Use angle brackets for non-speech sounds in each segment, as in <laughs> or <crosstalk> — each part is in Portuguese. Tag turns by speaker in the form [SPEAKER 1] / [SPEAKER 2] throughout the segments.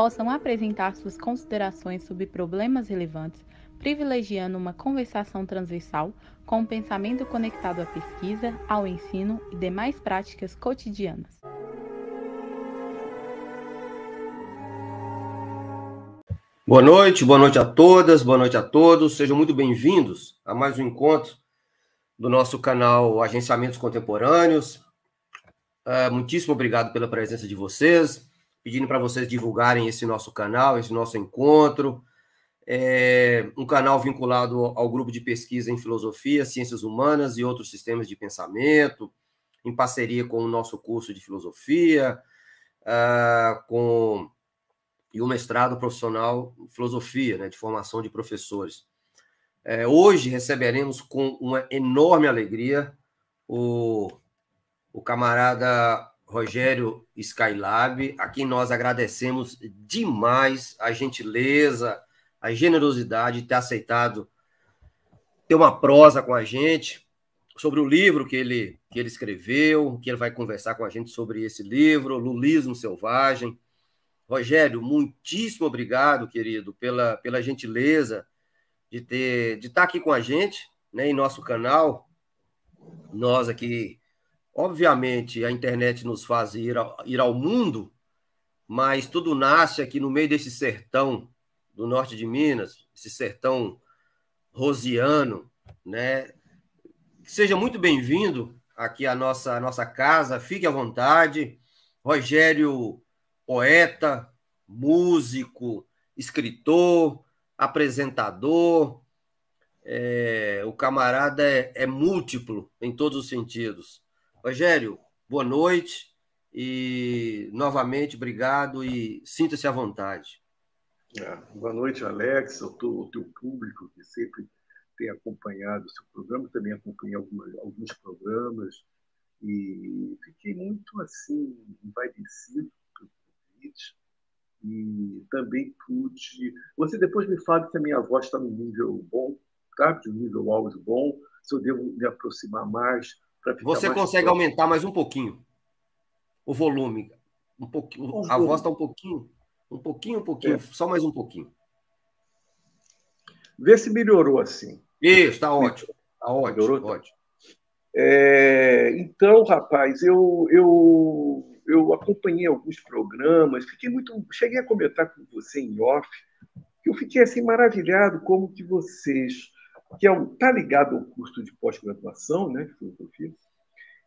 [SPEAKER 1] possam apresentar suas considerações sobre problemas relevantes, privilegiando uma conversação transversal com o um pensamento conectado à pesquisa, ao ensino e demais práticas cotidianas.
[SPEAKER 2] Boa noite, boa noite a todas, boa noite a todos. Sejam muito bem-vindos a mais um encontro do nosso canal Agenciamentos Contemporâneos. Uh, muitíssimo obrigado pela presença de vocês pedindo para vocês divulgarem esse nosso canal, esse nosso encontro. É um canal vinculado ao grupo de pesquisa em filosofia, ciências humanas e outros sistemas de pensamento, em parceria com o nosso curso de filosofia, uh, com e o mestrado profissional em filosofia, né, de formação de professores. É, hoje receberemos com uma enorme alegria o, o camarada Rogério Skylab, a quem nós agradecemos demais a gentileza, a generosidade de ter aceitado ter uma prosa com a gente sobre o livro que ele, que ele escreveu, que ele vai conversar com a gente sobre esse livro, Lulismo Selvagem. Rogério, muitíssimo obrigado, querido, pela, pela gentileza de ter de estar aqui com a gente, né, em nosso canal. Nós aqui Obviamente, a internet nos faz ir ao, ir ao mundo, mas tudo nasce aqui no meio desse sertão do norte de Minas, esse sertão rosiano, né? Seja muito bem-vindo aqui à nossa, à nossa casa, fique à vontade. Rogério, poeta, músico, escritor, apresentador, é, o camarada é, é múltiplo em todos os sentidos. Rogério, boa noite e novamente obrigado e sinta-se à vontade.
[SPEAKER 3] É, boa noite, Alex, ao teu, público que sempre tem acompanhado o seu programa, também acompanhei algumas, alguns programas e fiquei muito assim envaidecido pelo convite e também pude. Você depois me fala se a minha voz está no nível bom, tá? De um nível áudio bom, se eu devo me aproximar mais
[SPEAKER 2] você consegue aumentar mais um pouquinho o volume. Um pouquinho, a voz está um pouquinho, um pouquinho, um pouquinho, é. só mais um pouquinho.
[SPEAKER 3] Vê se melhorou assim.
[SPEAKER 2] Isso, está ótimo. Está ótimo. Melhorou, tá? ótimo.
[SPEAKER 3] É, então, rapaz, eu, eu, eu acompanhei alguns programas, fiquei muito. Cheguei a comentar com você em off, que eu fiquei assim maravilhado como que vocês que é um, tá ligado ao curso de pós-graduação, né, de filosofia,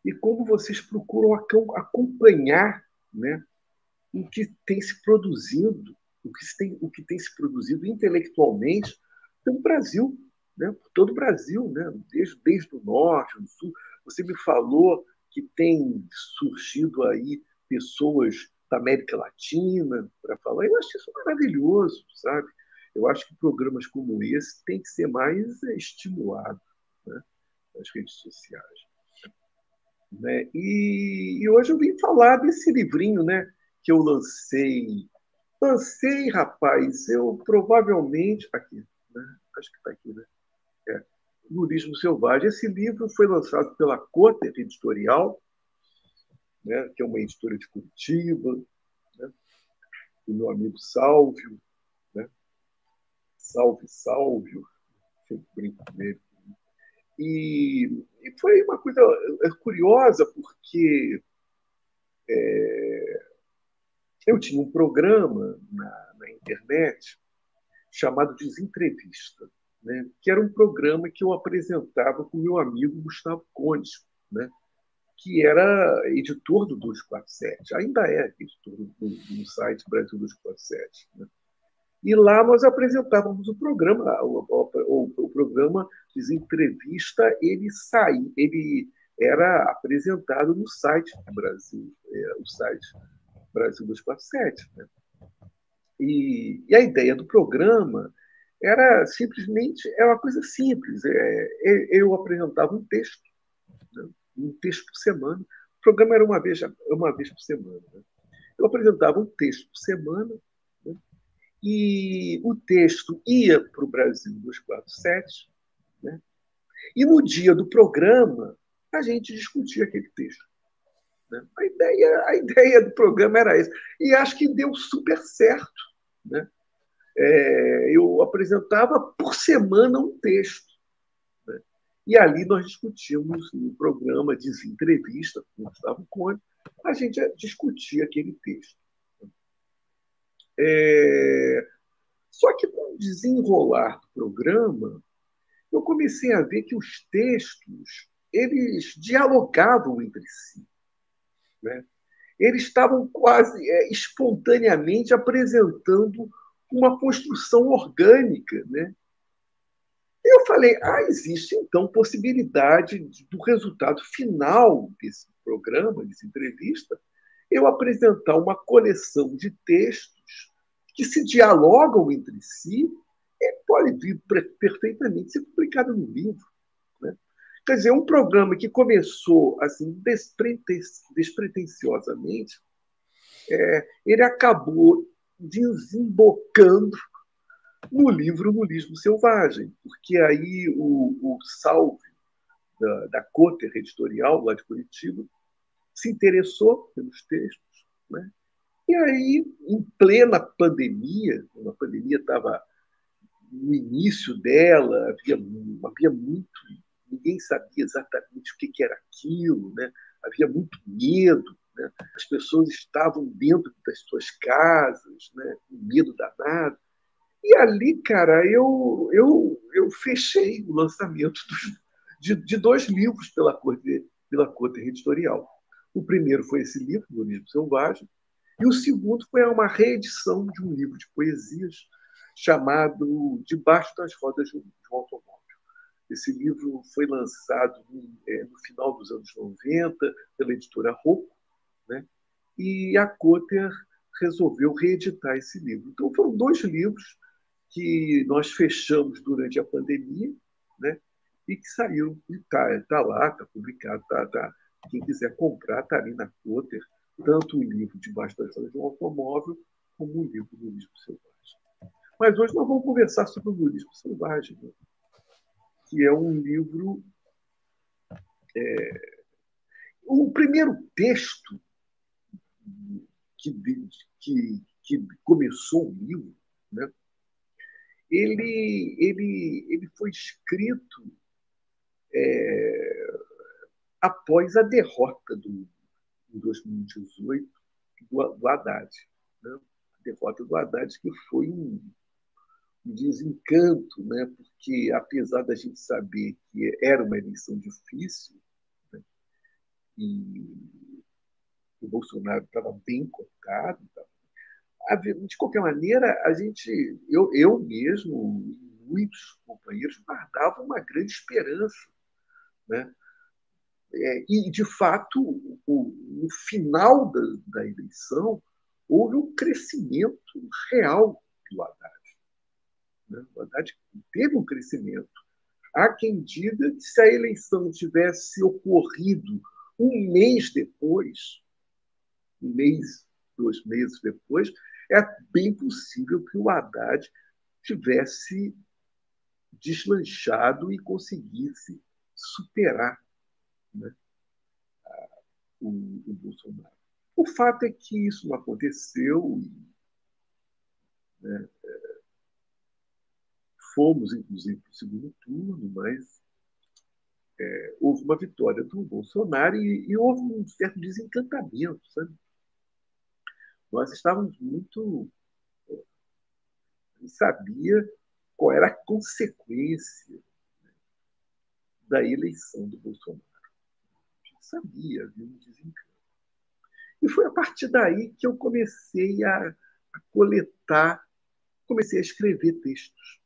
[SPEAKER 3] e como vocês procuram acompanhar, né, o que tem se produzido, o que tem, o que tem se produzido intelectualmente pelo Brasil, né, por todo o Brasil, né, desde, desde o norte, do sul. Você me falou que tem surgido aí pessoas da América Latina para falar. Eu acho isso maravilhoso, sabe? Eu acho que programas como esse têm que ser mais estimulados né, nas redes sociais. Né? E, e, hoje eu vim falar desse livrinho né, que eu lancei. Lancei, rapaz, eu provavelmente. Aqui, né? acho que está aqui, né? É, Lurismo Selvagem. Esse livro foi lançado pela Cotter Editorial, né, que é uma editora de Curitiba, né, o meu amigo Sálvio, salve, salve, brinco. E, e, foi uma coisa é, curiosa, porque é, eu tinha um programa na, na, internet chamado Desentrevista, né, que era um programa que eu apresentava com meu amigo Gustavo Condes, né, que era editor do 247, ainda é editor do, do, do site Brasil 247. Né. E lá nós apresentávamos o programa, o, o, o programa de entrevista, ele sai, ele era apresentado no site do Brasil, é, o site Brasil 247. Né? E, e a ideia do programa era simplesmente é uma coisa simples. É, é, eu apresentava um texto, né? um texto por semana. O programa era uma vez, uma vez por semana. Né? Eu apresentava um texto por semana? E o texto ia para o Brasil 247. Né? E no dia do programa, a gente discutia aquele texto. Né? A, ideia, a ideia do programa era essa. E acho que deu super certo. Né? É, eu apresentava por semana um texto. Né? E ali nós discutimos no programa de entrevista com o Gustavo Conde, a gente discutia aquele texto. É, só que com o desenrolar do programa, eu comecei a ver que os textos eles dialogavam entre si. Né? Eles estavam quase é, espontaneamente apresentando uma construção orgânica. Né? Eu falei, ah, existe então possibilidade do resultado final desse programa, dessa entrevista, eu apresentar uma coleção de textos que se dialogam entre si e pode perfeitamente ser publicado no livro. Quer dizer, um programa que começou assim despretensiosamente, é, ele acabou desembocando no livro Nulismo Selvagem, porque aí o, o Salve, da, da Editorial, lá de Curitiba, se interessou pelos textos. Né? E aí, em plena pandemia, a pandemia estava no início dela, havia, havia muito ninguém sabia exatamente o que era aquilo, né? havia muito medo, né? as pessoas estavam dentro das suas casas, né? com medo danado. E ali, cara, eu, eu, eu fechei o lançamento dos, de, de, dois livros pela Corte, pela Corte Editorial. O primeiro foi esse livro, Livro Selvagem, e o segundo foi uma reedição de um livro de poesias chamado Debaixo das Rodas de um Automóvel. Esse livro foi lançado é, no final dos anos 90 pela editora Rocco, né? e a Cotter resolveu reeditar esse livro. Então, foram dois livros que nós fechamos durante a pandemia né? e que saíram, está tá lá, está publicado, tá, tá, quem quiser comprar está ali na Cotter, tanto o livro das Rodas de um Automóvel, como o livro do Lulismo Selvagem. Mas hoje nós vamos conversar sobre o Lulismo Selvagem. Né? que é um livro. É, o primeiro texto que, que, que começou o livro, né, ele, ele, ele foi escrito é, após a derrota do, em 2018 do, do Haddad. Né? A derrota do Haddad, que foi um, desencanto, né? porque apesar da gente saber que era uma eleição difícil, né? e o Bolsonaro estava bem cotado, de qualquer maneira, a gente, eu, eu mesmo, muitos companheiros guardavam uma grande esperança, né? É, e de fato, o, no final da, da eleição houve um crescimento real do Haddad. Né? O Haddad teve um crescimento. Há quem diga que se a eleição tivesse ocorrido um mês depois, um mês, dois meses depois, é bem possível que o Haddad tivesse deslanchado e conseguisse superar né, o, o, Bolsonaro. O fato é que isso não aconteceu. Né, Fomos, inclusive, para o segundo turno, mas é, houve uma vitória do Bolsonaro e, e, houve um certo desencantamento, sabe? Nós estávamos muito. sabia qual era a consequência né, da eleição do Bolsonaro. Sabia, havia um desencanto. E foi a partir daí que eu comecei a, a coletar, comecei a escrever textos.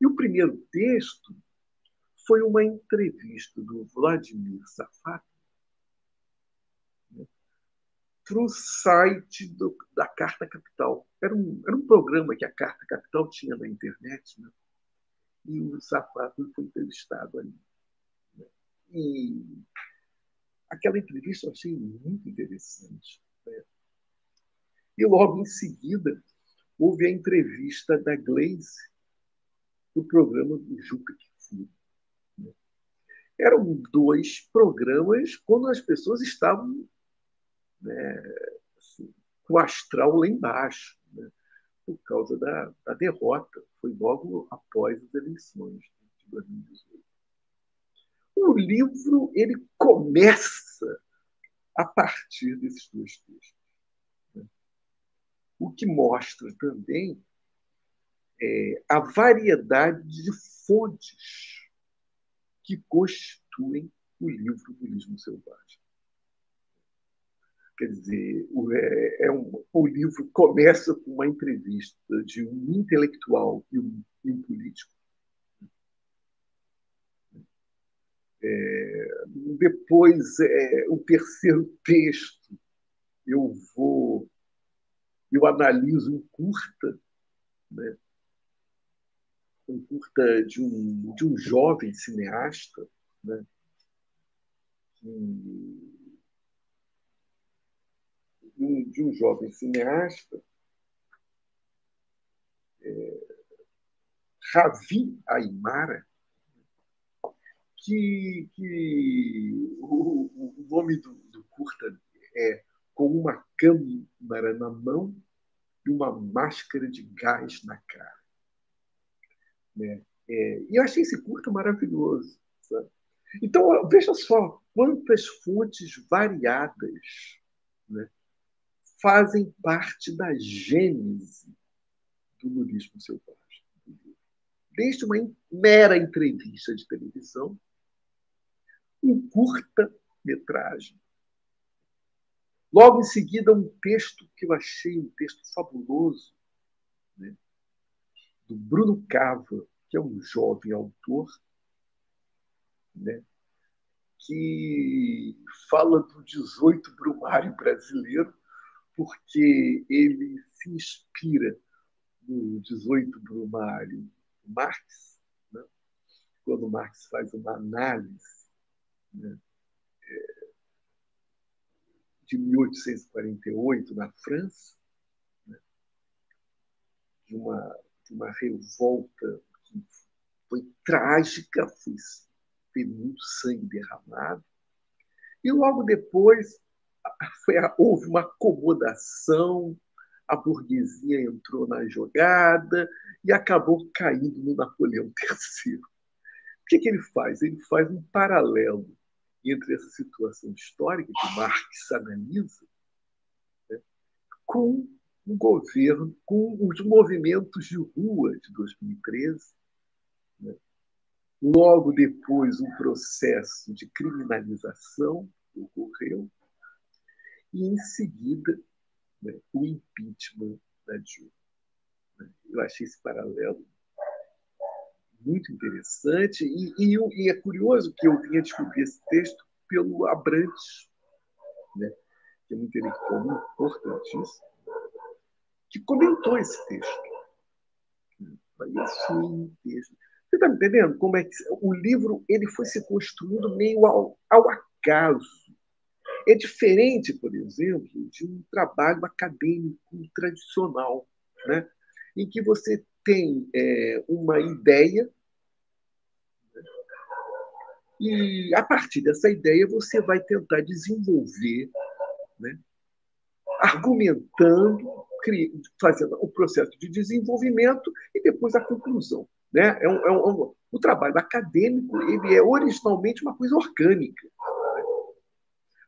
[SPEAKER 3] E o primeiro texto foi uma entrevista do Vladimir Safat, né, para o site do, da Carta Capital. Era um, era um programa que a Carta Capital tinha na internet, né? e o Sapato foi entrevistado ali. E aquela entrevista eu achei muito interessante. Né? E logo em seguida houve a entrevista da Glaze no programa do Juca Kifuri. Né? Eram dois programas quando as pessoas estavam né, assim, com o astral lá embaixo, né, por causa da, da, derrota. Foi logo após as eleições de 2018. O livro ele começa a partir desses dois textos. O que mostra também é, a variedade de fontes que constituem o livro do Lismo Selvagem. Quer dizer, o, é, é um, o livro começa com uma entrevista de um intelectual e um, e um político. É, depois, é, o terceiro texto, eu vou, eu analiso um curta, né? um curta de um, de um jovem cineasta, né? de um, de um jovem cineasta, é, Ravi Aymara, que, que o, o nome do, do, curta é Com uma câmara na mão e uma máscara de gás na cara. Né? É, e eu achei esse curta maravilhoso. Sabe? Então, veja só quantas fontes variadas né, fazem parte da gênese do nulismo selvagem. Desde uma mera entrevista de televisão, um curta-metragem. Logo em seguida, um texto que eu achei um texto fabuloso, né? do Bruno Cava, que é um jovem autor, né? que fala do 18 Brumário brasileiro, porque ele se inspira no 18 Brumário Marx, né? quando Marx faz uma análise de 1848 na França, né? de, uma, de uma revolta que foi trágica, foi, teve muito sangue derramado, e logo depois foi, houve uma acomodação, a burguesia entrou na jogada e acabou caindo no Napoleão III. O que, que ele faz? Ele faz um paralelo entre essa situação histórica que Marx analisa né, com o governo, com os movimentos de rua de 2013. Né. Logo depois, um processo de criminalização ocorreu e, em seguida, né, o impeachment da Dilma. Né. Eu achei esse paralelo muito interessante e, e, e, é curioso que eu vinha descobrir esse texto pelo Abrantes, né, que é um intelectual importantíssimo, que comentou esse texto. Assim, texto. Você está entendendo como é que o livro ele foi se construindo meio ao, ao acaso é diferente, por exemplo, de um trabalho acadêmico tradicional, né? em que você tem é, uma ideia? E, a partir dessa ideia, você vai tentar desenvolver, né? argumentando, fazendo o processo de desenvolvimento e depois a conclusão. Né? É um, é um, o trabalho acadêmico ele é originalmente uma coisa orgânica.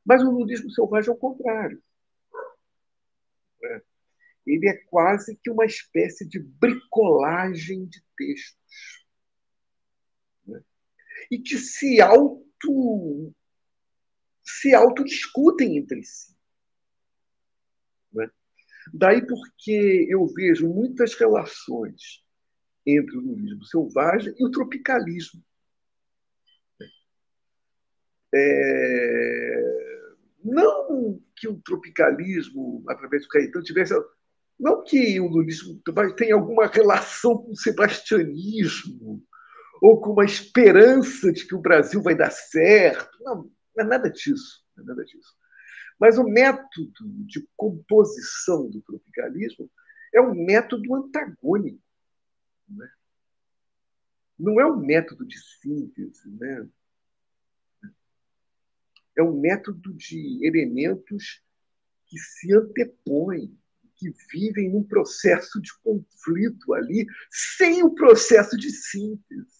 [SPEAKER 3] Mas o nudismo selvagem é o contrário. É. Ele é quase que uma espécie de bricolagem de textos. E que se auto se autodiscutem entre si. Né? Daí porque eu vejo muitas relações entre o nudismo selvagem e o tropicalismo. É não que o tropicalismo, através do Caetano, tivesse. Não que o lulismo tenha alguma relação com o sebastianismo, ou com uma esperança de que o Brasil vai dar certo. Não, não é nada disso. Não é nada disso. Mas o método de composição do tropicalismo é um método antagônico. Né? Não é um método de síntese. Né? É um método de elementos que se antepõem, que vivem num processo de conflito ali, sem o processo de síntese.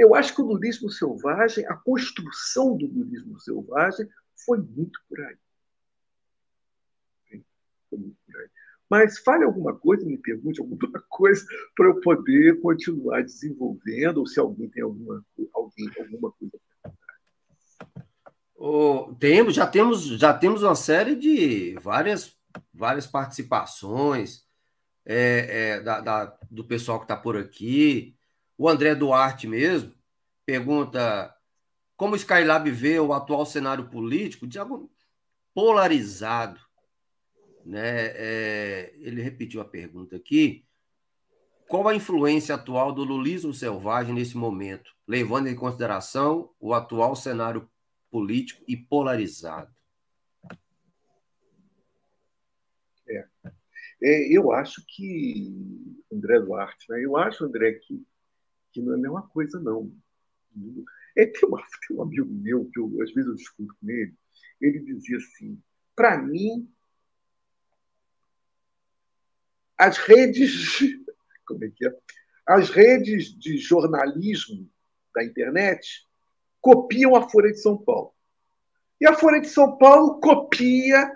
[SPEAKER 3] Eu acho que o nulismo selvagem, a construção do nulismo selvagem, foi muito por aí. Foi muito por aí. Mas fale alguma coisa, me pergunte alguma <laughs> coisa para eu poder continuar desenvolvendo, ou se alguém tem alguma, alguém, alguma coisa
[SPEAKER 2] Oh, temos, já temos, já temos uma série de várias, várias participações é, é, da, da, do pessoal que está por aqui. O André Duarte mesmo pergunta como o Skylab vê o atual cenário político de polarizado. Né? É, ele repetiu a pergunta aqui. Qual a influência atual do lulismo selvagem nesse momento, levando em consideração o atual cenário político e polarizado?
[SPEAKER 3] É. é eu acho que, André Duarte, né? eu acho, André, que que não é a mesma coisa, não. É, tem, uma, tem um amigo meu, que eu, às vezes eu discuto com ele, ele dizia assim: para mim, as redes. <laughs> Como é que é? As redes de jornalismo da internet copiam a Folha de São Paulo. E a Folha de São Paulo copia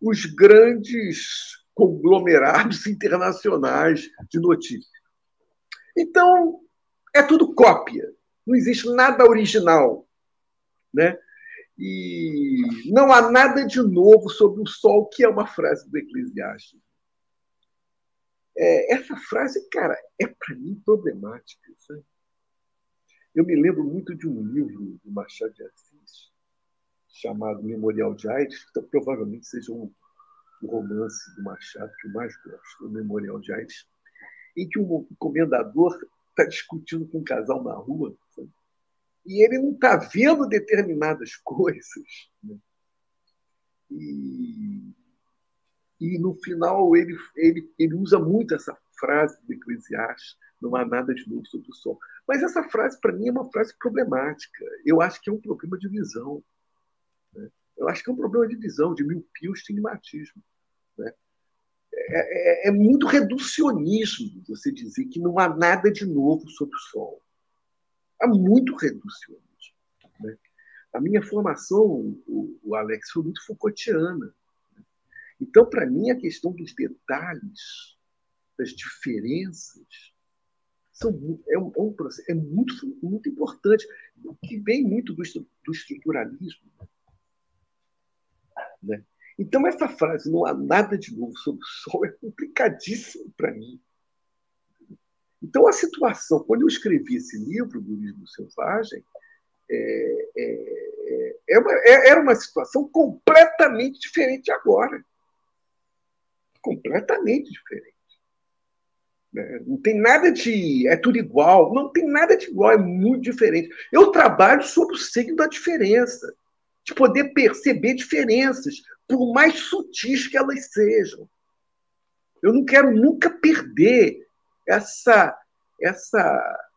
[SPEAKER 3] os grandes conglomerados <laughs> internacionais de notícias. Então, é tudo cópia. Não existe nada original. Né? E não há nada de novo sobre o sol, que é uma frase do Eclesiastes. É, essa frase, cara, é para mim problemática. Sabe? Eu me lembro muito de um livro do Machado de Assis, chamado Memorial de Aires, que provavelmente seja um, romance do Machado que eu mais gosto, o Memorial de Aires em que um comendador está discutindo com um casal na rua sabe? e ele não está vendo determinadas <laughs> coisas. Né? E, e no final ele, ele, ele usa muito essa frase do Eclesiastes, não há nada de novo sobre o sol. Mas essa frase, para mim, é uma frase problemática. Eu acho que é um problema de visão. Né? Eu acho que é um problema de visão, de miopia ou estigmatismo. Né? É, é, é, muito reducionismo você dizer que não há nada de novo sob o sol. Há muito reducionismo. Né? A minha formação, o, o Alex, foi muito Foucaultiana. Né? Então, para mim, a questão dos detalhes, das diferenças, são, é, um, é, um processo, é muito, muito importante, que vem muito do, do estruturalismo. Né? Então, essa frase, não há nada de novo sobre o sol, <laughs> é complicadíssimo para mim. Então, a situação, quando eu escrevi esse livro, Livro Selvagem, é, é, é uma, é, era uma situação completamente diferente agora. Completamente diferente. Né? Não tem nada de. É tudo igual. Não tem nada de igual, é muito diferente. Eu trabalho sob o signo da diferença, de poder perceber diferenças, por mais sutis que elas sejam. Eu não quero nunca perder essa essa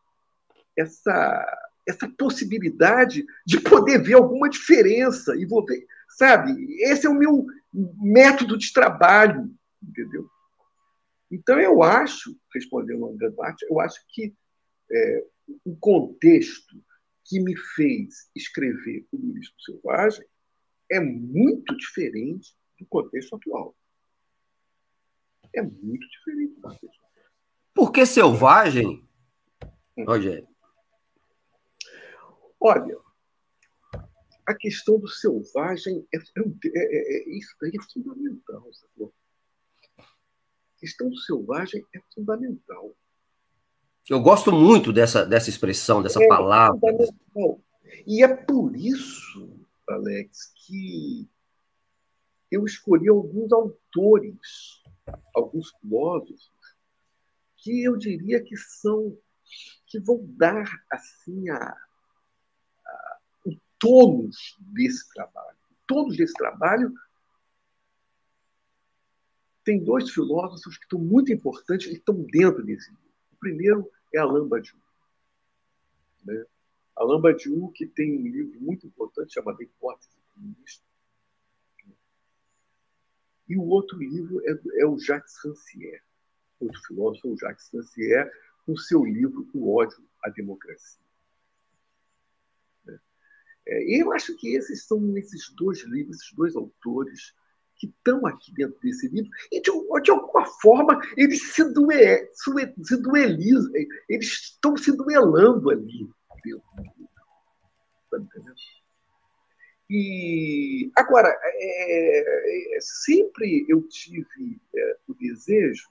[SPEAKER 3] essa essa possibilidade de poder ver alguma diferença e vou sabe? Esse é o meu método de trabalho, entendeu? Então eu acho, respondendo ao debate, eu acho que é, o contexto que me fez escrever o Luísmo Selvagem é muito diferente do contexto atual. É muito diferente do contexto atual.
[SPEAKER 2] Por que selvagem, hum. Rogério?
[SPEAKER 3] Olha, a questão do selvagem é, é, é, é isso daí é fundamental, sabe? A questão do selvagem é fundamental.
[SPEAKER 2] Eu gosto muito dessa, dessa expressão, dessa é, palavra.
[SPEAKER 3] E é por isso Alex, que eu escolhi alguns autores, alguns filósofos, que eu diria que são que vão dar assim a, a o tônus desse trabalho. O tônus desse trabalho tem dois filósofos que estão muito importantes e estão dentro desse livro. O primeiro é Alain Badiou. Né? Alain Badiou, que tem um livro muito importante chamado Hipótese Comunista. E o outro livro é, é o Jacques Rancière, outro filósofo, o Jacques Rancière, com seu livro O Ódio à Democracia. É, eu acho que esses são esses dois livros, esses dois autores que estão aqui dentro desse livro e, de, de alguma forma, eles se, duel, se duelizam, eles estão se duelando ali entendendo? E, agora, é, é, sempre eu tive é, o desejo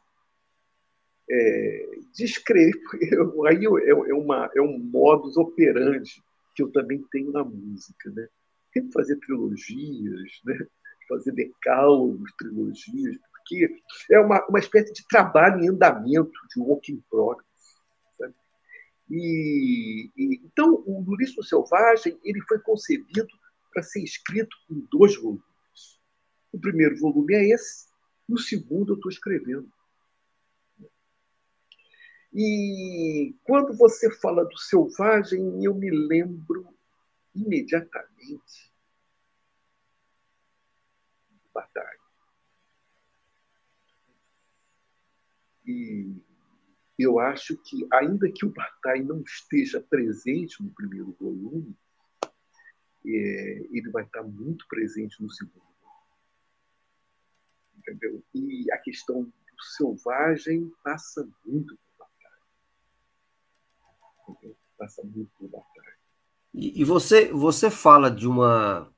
[SPEAKER 3] é, de escrever, <laughs> aí é, é, uma, é um modus operandi que eu também tenho na música. Né? Tem que fazer trilogias, né? fazer decálogos, trilogias, porque é uma, uma espécie de trabalho em andamento, de work in progress. E, e, então, o Lulismo Selvagem ele foi concebido para ser escrito em dois volumes. O primeiro volume é esse, e o segundo eu estou escrevendo. E quando você fala do selvagem, eu me lembro imediatamente batalha. E eu acho que, ainda que o Bataille não esteja presente no primeiro volume, é, ele vai estar muito presente no segundo volume. Entendeu? E a questão do selvagem passa muito por Bataille. Entendeu? Passa muito por Bataille.
[SPEAKER 2] E, e você, você fala de uma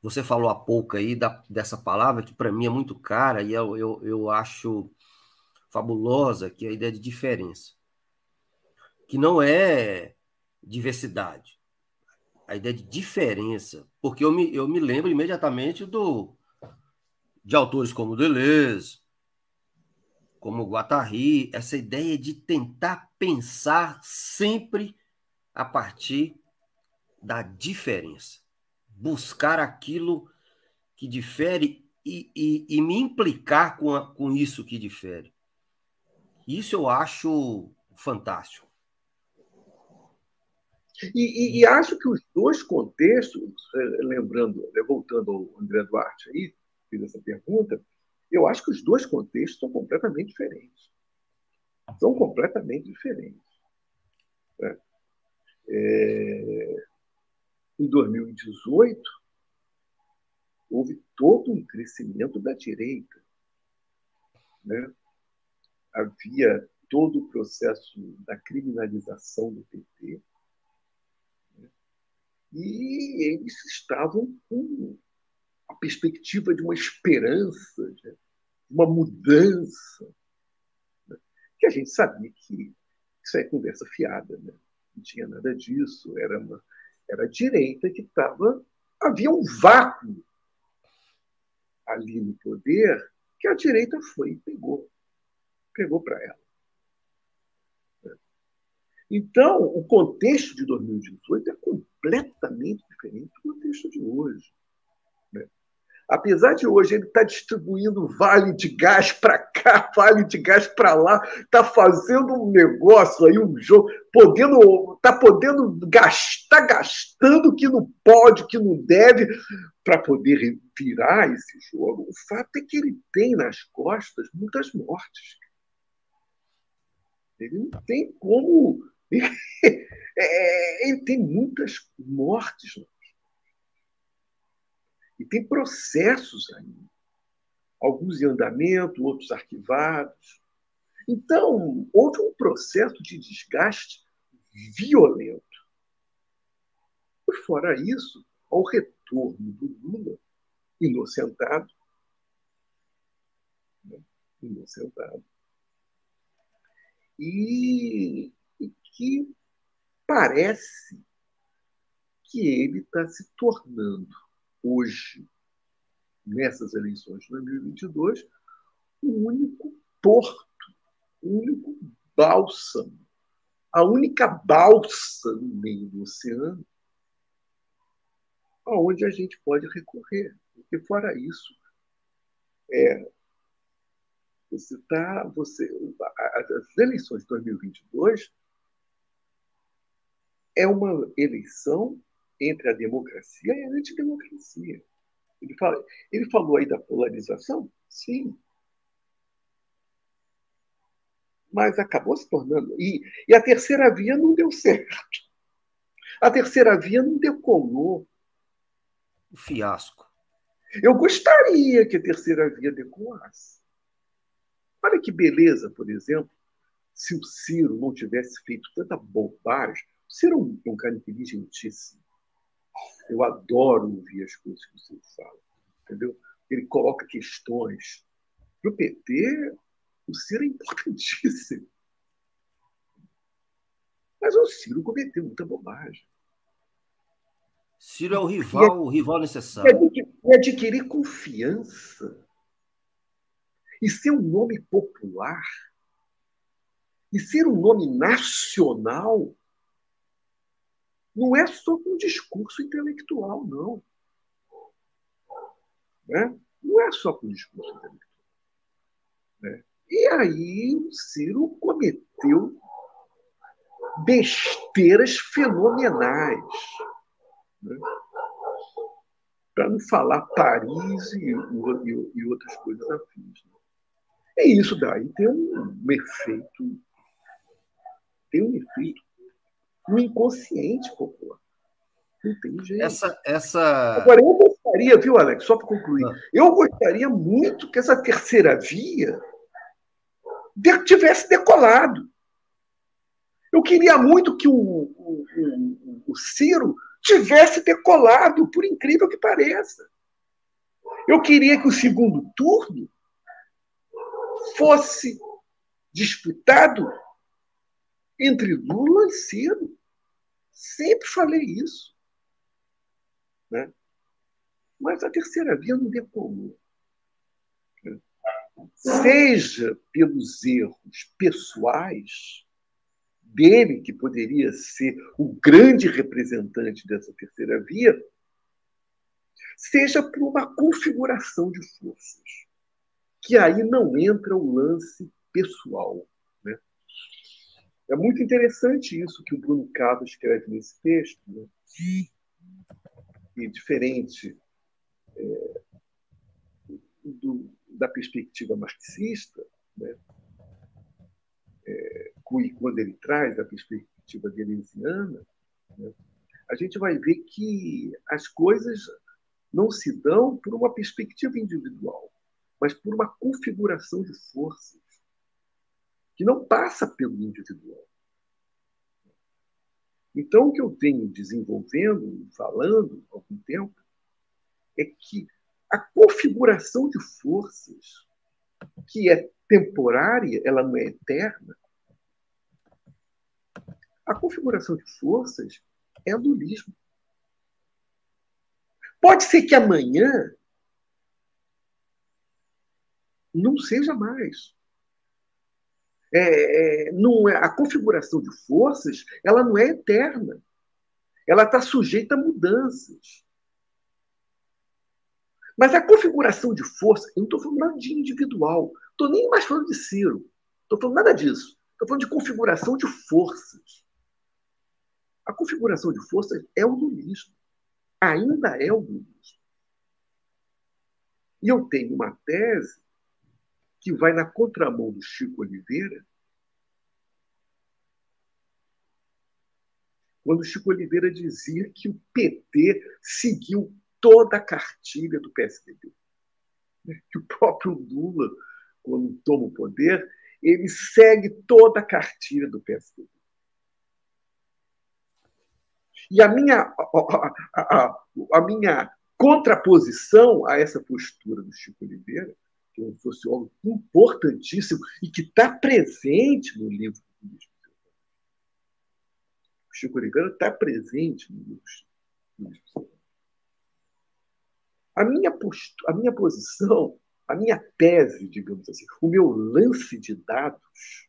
[SPEAKER 2] você falou há pouco aí da, dessa palavra que para mim é muito cara e eu, eu, eu acho fabulosa, que é a ideia de diferença. Que não é diversidade. A ideia de diferença. Porque eu me, eu me lembro imediatamente do de autores como Deleuze, como Guattari, essa ideia de tentar pensar sempre a partir da diferença buscar aquilo que difere e, e, e me implicar com, a, com isso que difere. Isso eu acho fantástico.
[SPEAKER 3] E, e, e, acho que os dois contextos, eh, lembrando, né, voltando ao André Duarte aí, fiz essa pergunta, eu acho que os dois contextos são completamente diferentes. São completamente diferentes. Né? É, em 2018, houve todo um crescimento da direita. Né? Havia todo o processo da criminalização do PT. Né? E eles estavam com a perspectiva de uma esperança, de uma mudança, né? que a gente sabia que isso é conversa fiada, né? não tinha nada disso, era uma era a direita que estava. Havia um vácuo ali no poder que a direita foi e pegou. Pegou para ela. Então, o contexto de 2018 é completamente diferente do contexto de hoje. Apesar de hoje ele estar tá distribuindo vale de gás para cá, <laughs> vale de gás para lá, está fazendo um negócio aí, um jogo, podendo, está podendo gastar, gastando o que não pode, o que não deve, para poder virar esse jogo. O fato é que ele tem nas costas muitas mortes. Ele não tem como. <laughs> É, ele tem muitas mortes e tem processos ainda. Alguns em andamento, outros arquivados. Então, houve um processo de desgaste violento. Por fora isso, ao retorno do Lula, inocentado, né? inocentado, e, e que parece que ele está se tornando hoje, nessas eleições de 2022, o único porto, o único bálsamo, a única balsa no meio do oceano aonde a gente pode recorrer. Porque fora isso, é, você está. Você, as eleições de 2022 é uma eleição entre a democracia e a antidemocracia. Ele, fala, ele falou aí da polarização? Sim. Mas acabou se tornando. E, e a terceira via não deu certo. A terceira via não decolou.
[SPEAKER 2] O fiasco.
[SPEAKER 3] Eu gostaria que a terceira via decolasse. Olha que beleza, por exemplo, se o Ciro não tivesse feito tanta bobagem. O Ciro é um, é um cara inteligentíssimo. Eu adoro ouvir as coisas que o Ciro fala. Entendeu? Ele coloca questões. Para o PT, o Ciro é importantíssimo. Mas o Ciro cometeu muita bobagem.
[SPEAKER 2] Ciro é o rival, o rival necessário.
[SPEAKER 3] E adquirir confiança. E ser um nome popular. E ser um nome nacional. Não é só um discurso intelectual, não. Né? Não é só com discurso intelectual. Né? E aí o Ciro cometeu besteiras fenomenais. Né? Para não falar Paris e, e, e outras coisas afins. Né? E isso daí tem um, um efeito, tem um efeito no inconsciente popular. Não tem jeito.
[SPEAKER 2] Essa, essa...
[SPEAKER 3] Agora, eu gostaria, viu, Alex, só para concluir, ah. eu gostaria muito que essa terceira via tivesse decolado. Eu queria muito que o, o, o, o Ciro tivesse decolado, por incrível que pareça. Eu queria que o segundo turno fosse disputado entre Lula e Ciro. Sempre falei isso. Né? Mas a terceira via não decolou. Né? Seja pelos erros pessoais, dele, que poderia ser o grande representante dessa terceira via, seja por uma configuração de forças, que aí não entra o lance pessoal. Né? É muito interessante isso que o Bruno Carlos escreve nesse texto, né? e diferente é, do, da perspectiva marxista, né? é, quando ele traz a perspectiva deleuziana, né, a gente vai ver que as coisas não se dão por uma perspectiva individual, mas por uma configuração de forças que não passa pelo individual. Então, o que eu venho desenvolvendo, falando há algum tempo, é que a configuração de forças, que é temporária, ela não é eterna. A configuração de forças é o dualismo. Pode ser que amanhã não seja mais. É, é, não é, a configuração de forças ela não é eterna. Ela está sujeita a mudanças. Mas a configuração de força, eu não estou falando nada de individual, estou nem mais falando de Ciro, estou falando nada disso. Estou falando de configuração de forças. A configuração de forças é o lulismo. Ainda é o lulismo. E eu tenho uma tese que vai na contramão do Chico Oliveira, quando Chico Oliveira dizia que o PT seguiu toda a cartilha do PSDB. Que o próprio Lula, quando toma o poder, ele segue toda a cartilha do PSDB. E a minha, a, a, a, minha contraposição a essa postura do Chico Oliveira, que é um sociólogo importantíssimo e que está presente no livro do Luiz O Chico Oliveira está presente no livro do A minha, a minha posição, a minha tese, digamos assim, o meu lance de dados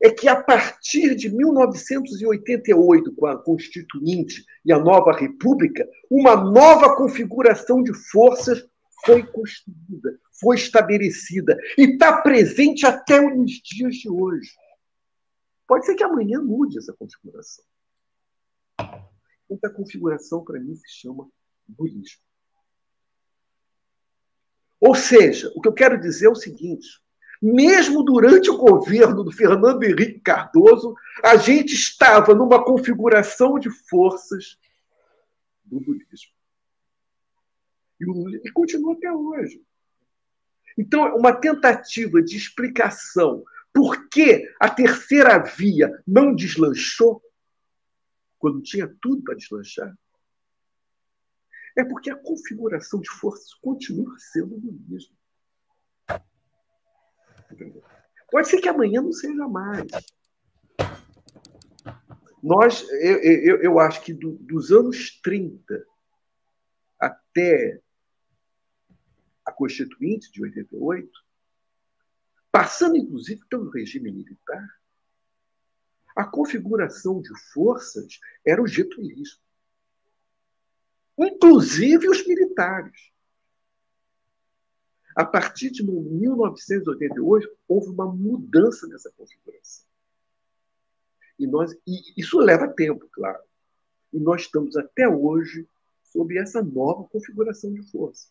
[SPEAKER 3] é que a partir de 1988, com a Constituinte e a nova República, uma nova configuração de forças foi construída, foi estabelecida e está presente até os dias de hoje. Pode ser que amanhã mude essa configuração. Essa configuração, para mim, se chama budismo. Ou seja, o que eu quero dizer é o seguinte: mesmo durante o governo do Fernando Henrique Cardoso, a gente estava numa configuração de forças do budismo. E, continua até hoje. Então, uma tentativa de explicação por que a terceira via não deslanchou, quando tinha tudo para deslanchar, é porque a configuração de forças continua sendo o mesmo. Pode ser que amanhã não seja mais. Nós, eu, eu, eu acho que do, dos anos 30 até a Constituinte de 88, passando inclusive pelo regime militar, a configuração de forças era o getulismo. Inclusive os militares. A partir de 1988, houve uma mudança nessa configuração. E, nós, e isso leva tempo, claro. E nós estamos até hoje sob essa nova configuração de força,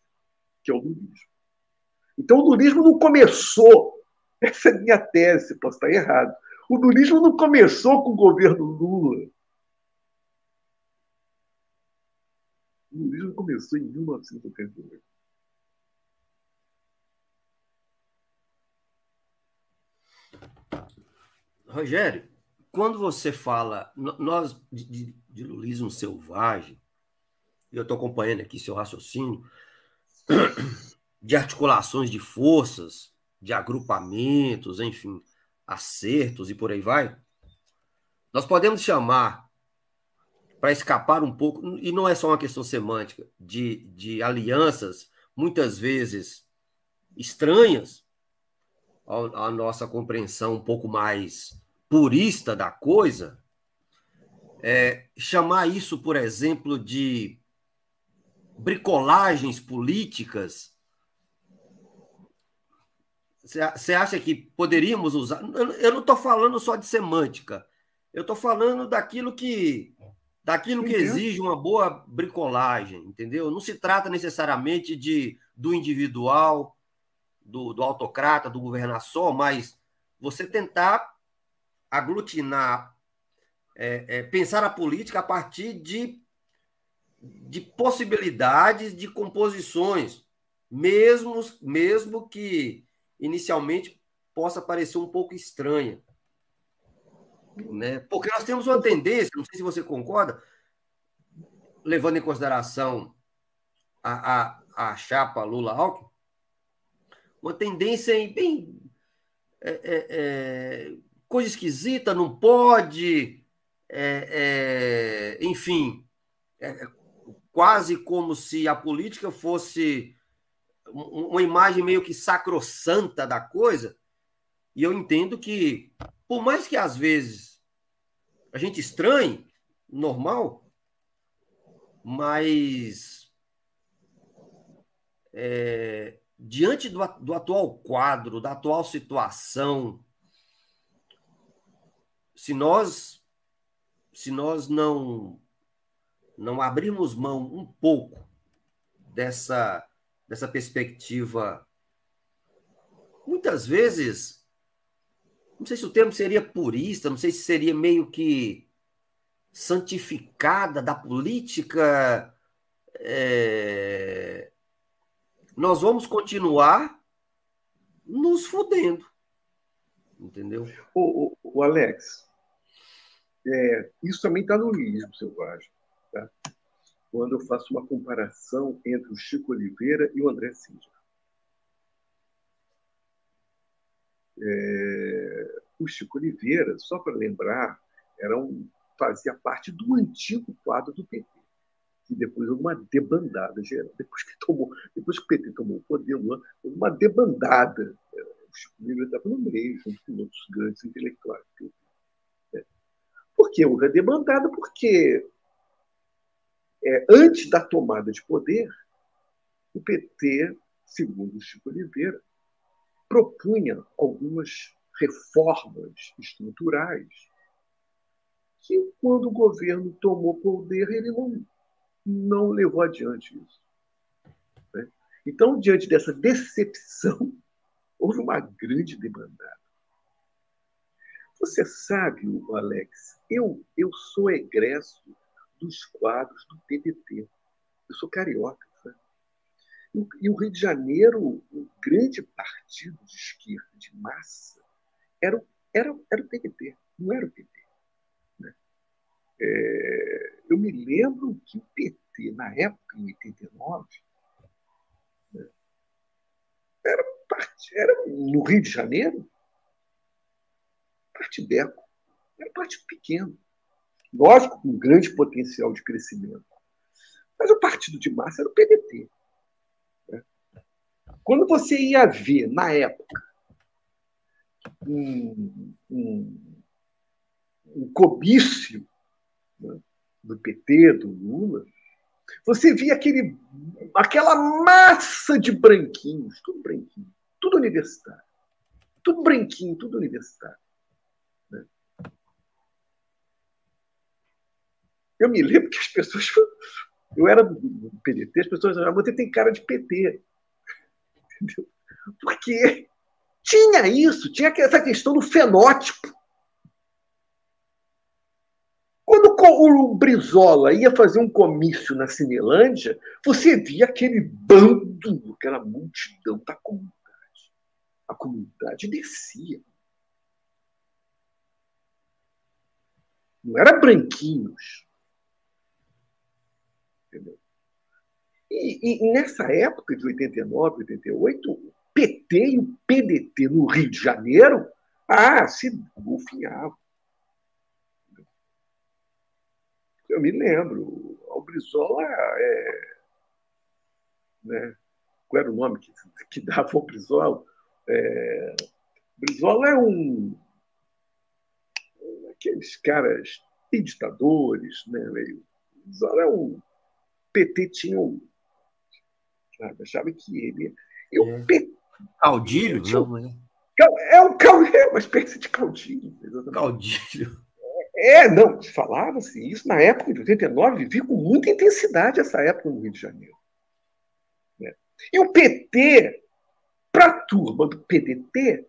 [SPEAKER 3] que é o lulismo. Então, o lulismo não começou, essa é a minha tese, posso estar errado. O lulismo não começou com o governo Lula. O lulismo começou em 1988.
[SPEAKER 2] Rogério, quando você fala, nós de, de lulismo selvagem, eu estou acompanhando aqui seu raciocínio, de articulações de forças, de agrupamentos, enfim, acertos e por aí vai, nós podemos chamar, para escapar um pouco, e não é só uma questão semântica, de, de alianças, muitas vezes estranhas, a nossa compreensão um pouco mais purista da coisa, é, chamar isso, por exemplo, de bricolagens políticas. Você acha que poderíamos usar? Eu não estou falando só de semântica. Eu estou falando daquilo que daquilo que exige uma boa bricolagem, entendeu? Não se trata necessariamente de do individual, do, do autocrata, do governação, mas você tentar aglutinar, é, é, pensar a política a partir de, de possibilidades de composições, mesmo, mesmo que inicialmente possa parecer um pouco estranha. Né? Porque nós temos uma tendência, não sei se você concorda, levando em consideração a, a, a chapa Lula-Alckmin, uma tendência em bem. É, é, é, coisa esquisita, não pode. É, é, enfim, é, quase como se a política fosse uma imagem meio que sacrossanta da coisa. E eu entendo que, por mais que às vezes a gente estranhe, normal, mas é, diante do, do atual quadro, da atual situação, se nós se nós não não abrirmos mão um pouco dessa dessa perspectiva muitas vezes não sei se o termo seria purista, não sei se seria meio que santificada da política é, nós vamos continuar nos fudendo. Entendeu?
[SPEAKER 3] O, o, o Alex, é, isso também está no livro selvagem. Quando eu faço uma comparação entre o Chico Oliveira e o André Cid. É, o Chico Oliveira, só para lembrar, era um, fazia parte do antigo quadro do PT. que depois houve uma debandada geral. Depois que, tomou, depois que o PT tomou o poder, houve uma debandada. O Chico Livre estava no meio, junto com outros grandes intelectuais. Por que houve a debandada? Porque é, antes da tomada de poder, o PT, segundo Chico Oliveira, propunha algumas reformas estruturais que, quando o governo tomou poder, ele não, não levou adiante isso. Né? Então, diante dessa decepção, <laughs> houve uma grande demandada. Você sabe, Alex, eu, eu sou egresso dos quadros do PDT. Eu sou carioca. Sabe? E o Rio de Janeiro, o grande partido de esquerda, de massa, era, era, era o PDT, não era o PT. Né? É, eu me lembro que o PT, na época, em 89, né, era, era no Rio de Janeiro, partideco. Era um partido pequeno. Lógico, com grande potencial de crescimento. Mas o partido de massa era o PDT. Né? Quando você ia ver, na época, um, um, um comício né, do PT, do Lula, você via aquele, aquela massa de branquinhos, tudo branquinho, tudo universitário. Tudo branquinho, tudo universitário. Eu me lembro que as pessoas. Eu era do PDT, as pessoas falavam, você tem cara de PT. Entendeu? Porque tinha isso, tinha essa questão do fenótipo. Quando o Brizola ia fazer um comício na Cinelândia, você via aquele bando, aquela multidão da comunidade. A comunidade descia. Não era branquinhos. Entendeu? E, e, nessa época de 89, 88, o PT e o PDT no Rio de Janeiro ah, se golfinhavam. Eu me lembro, o Brizola é, né, qual era o nome que, que dava ao Brizola? É, Brizola é um aqueles caras ditadores, né? Brizola é um PT tinha um. Sabe? Achava que ele. Eu,
[SPEAKER 2] é. P... Caudilho? Tinha... Não,
[SPEAKER 3] né? É um é uma espécie de caudilho.
[SPEAKER 2] Exatamente. Caudilho.
[SPEAKER 3] É, não, falava-se isso na época de 89, vivi com muita intensidade essa época no Rio de Janeiro. Né? E o PT, para a turma do PDT,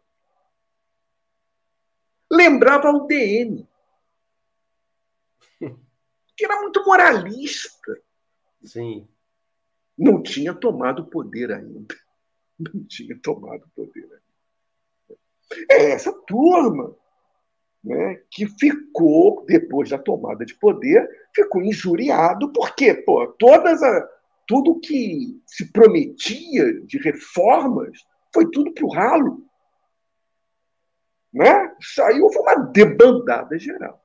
[SPEAKER 3] lembrava o DN, <laughs> que era muito moralista.
[SPEAKER 2] Sim.
[SPEAKER 3] Não tinha tomado poder ainda. Não tinha tomado poder ainda. É essa turma né, que ficou, depois da tomada de poder, ficou injuriado, porque pô, todas a, tudo que se prometia de reformas foi tudo para o ralo. Né? Saiu uma debandada geral.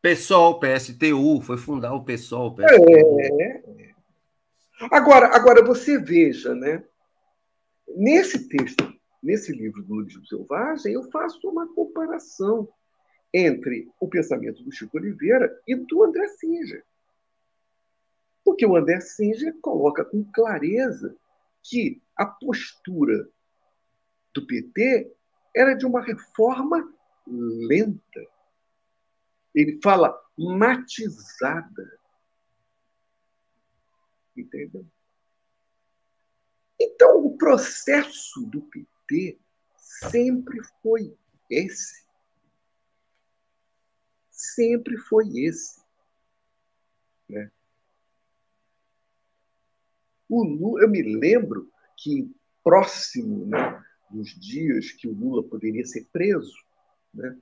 [SPEAKER 2] PSOL, PSTU, foi fundar o PSOL. PSTU.
[SPEAKER 3] É. Agora, agora você veja, né? Nesse texto, nesse livro do Luiz Selvagem, eu faço uma comparação entre o pensamento do Chico Oliveira e do André Singer. Porque o André Singer coloca com clareza que a postura do PT era de uma reforma lenta ele fala matizada. Entendeu? Então, o processo do PT sempre foi esse. Sempre foi esse. Né? O Lula, eu me lembro que próximo né, dos dias que o Lula poderia ser preso, né,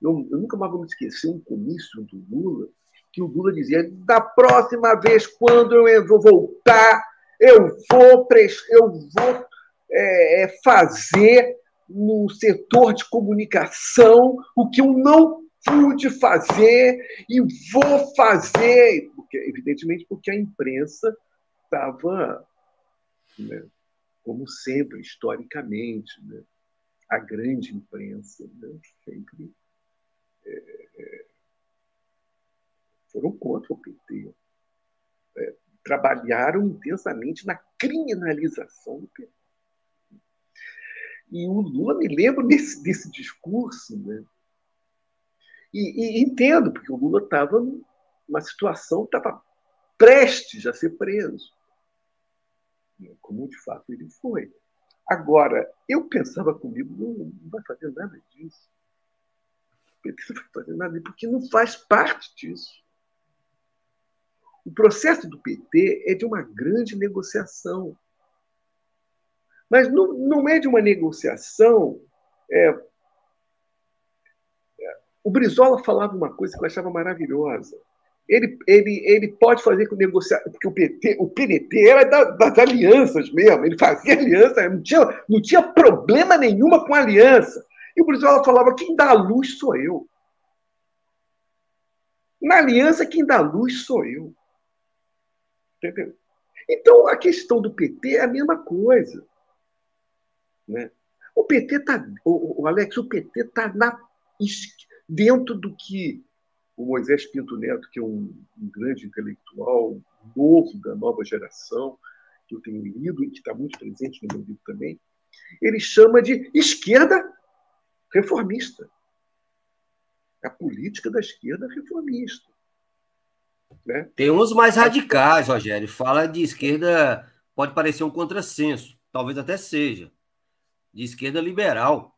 [SPEAKER 3] eu, eu nunca mais vou me esquecer um comício do Lula, que o Lula dizia: da próxima vez, quando eu vou voltar, eu vou, eu vou é, é, fazer no setor de comunicação o que eu não pude fazer e vou fazer, porque, evidentemente porque a imprensa estava, né, como sempre, historicamente, né, a grande imprensa né, sempre é, é, foram contra o PT. É, trabalharam intensamente na criminalização do PT. E o Lula, me lembro desse, desse discurso, né? E, e, entendo, porque o Lula estava numa situação, estava prestes a ser preso, como de fato ele foi. Agora, eu pensava comigo, não, não vai fazer nada disso. Não vai fazer nada, porque não faz parte disso. O processo do PT é de uma grande negociação. Mas não, não é de uma negociação. É, é, o Brizola falava uma coisa que eu achava maravilhosa. Ele, ele, ele pode fazer com negociar, porque o PT, o PDT era da, das alianças mesmo, ele fazia aliança, não tinha, não tinha problema nenhuma com aliança. E o Brizola falava: quem dá a luz sou eu. Na aliança, quem dá luz sou eu. Entendeu? Então, a questão do PT é a mesma coisa. Né? O PT está. O, o, Alex, o PT está dentro do que o Moisés Pinto Neto, que é um, um grande intelectual novo da nova geração, que eu tenho lido e que está muito presente no meu livro também, ele chama de esquerda reformista. A política da esquerda reformista.
[SPEAKER 2] Né? Tem uns mais radicais, Rogério. Fala de esquerda, pode parecer um contrassenso, talvez até seja. De esquerda liberal.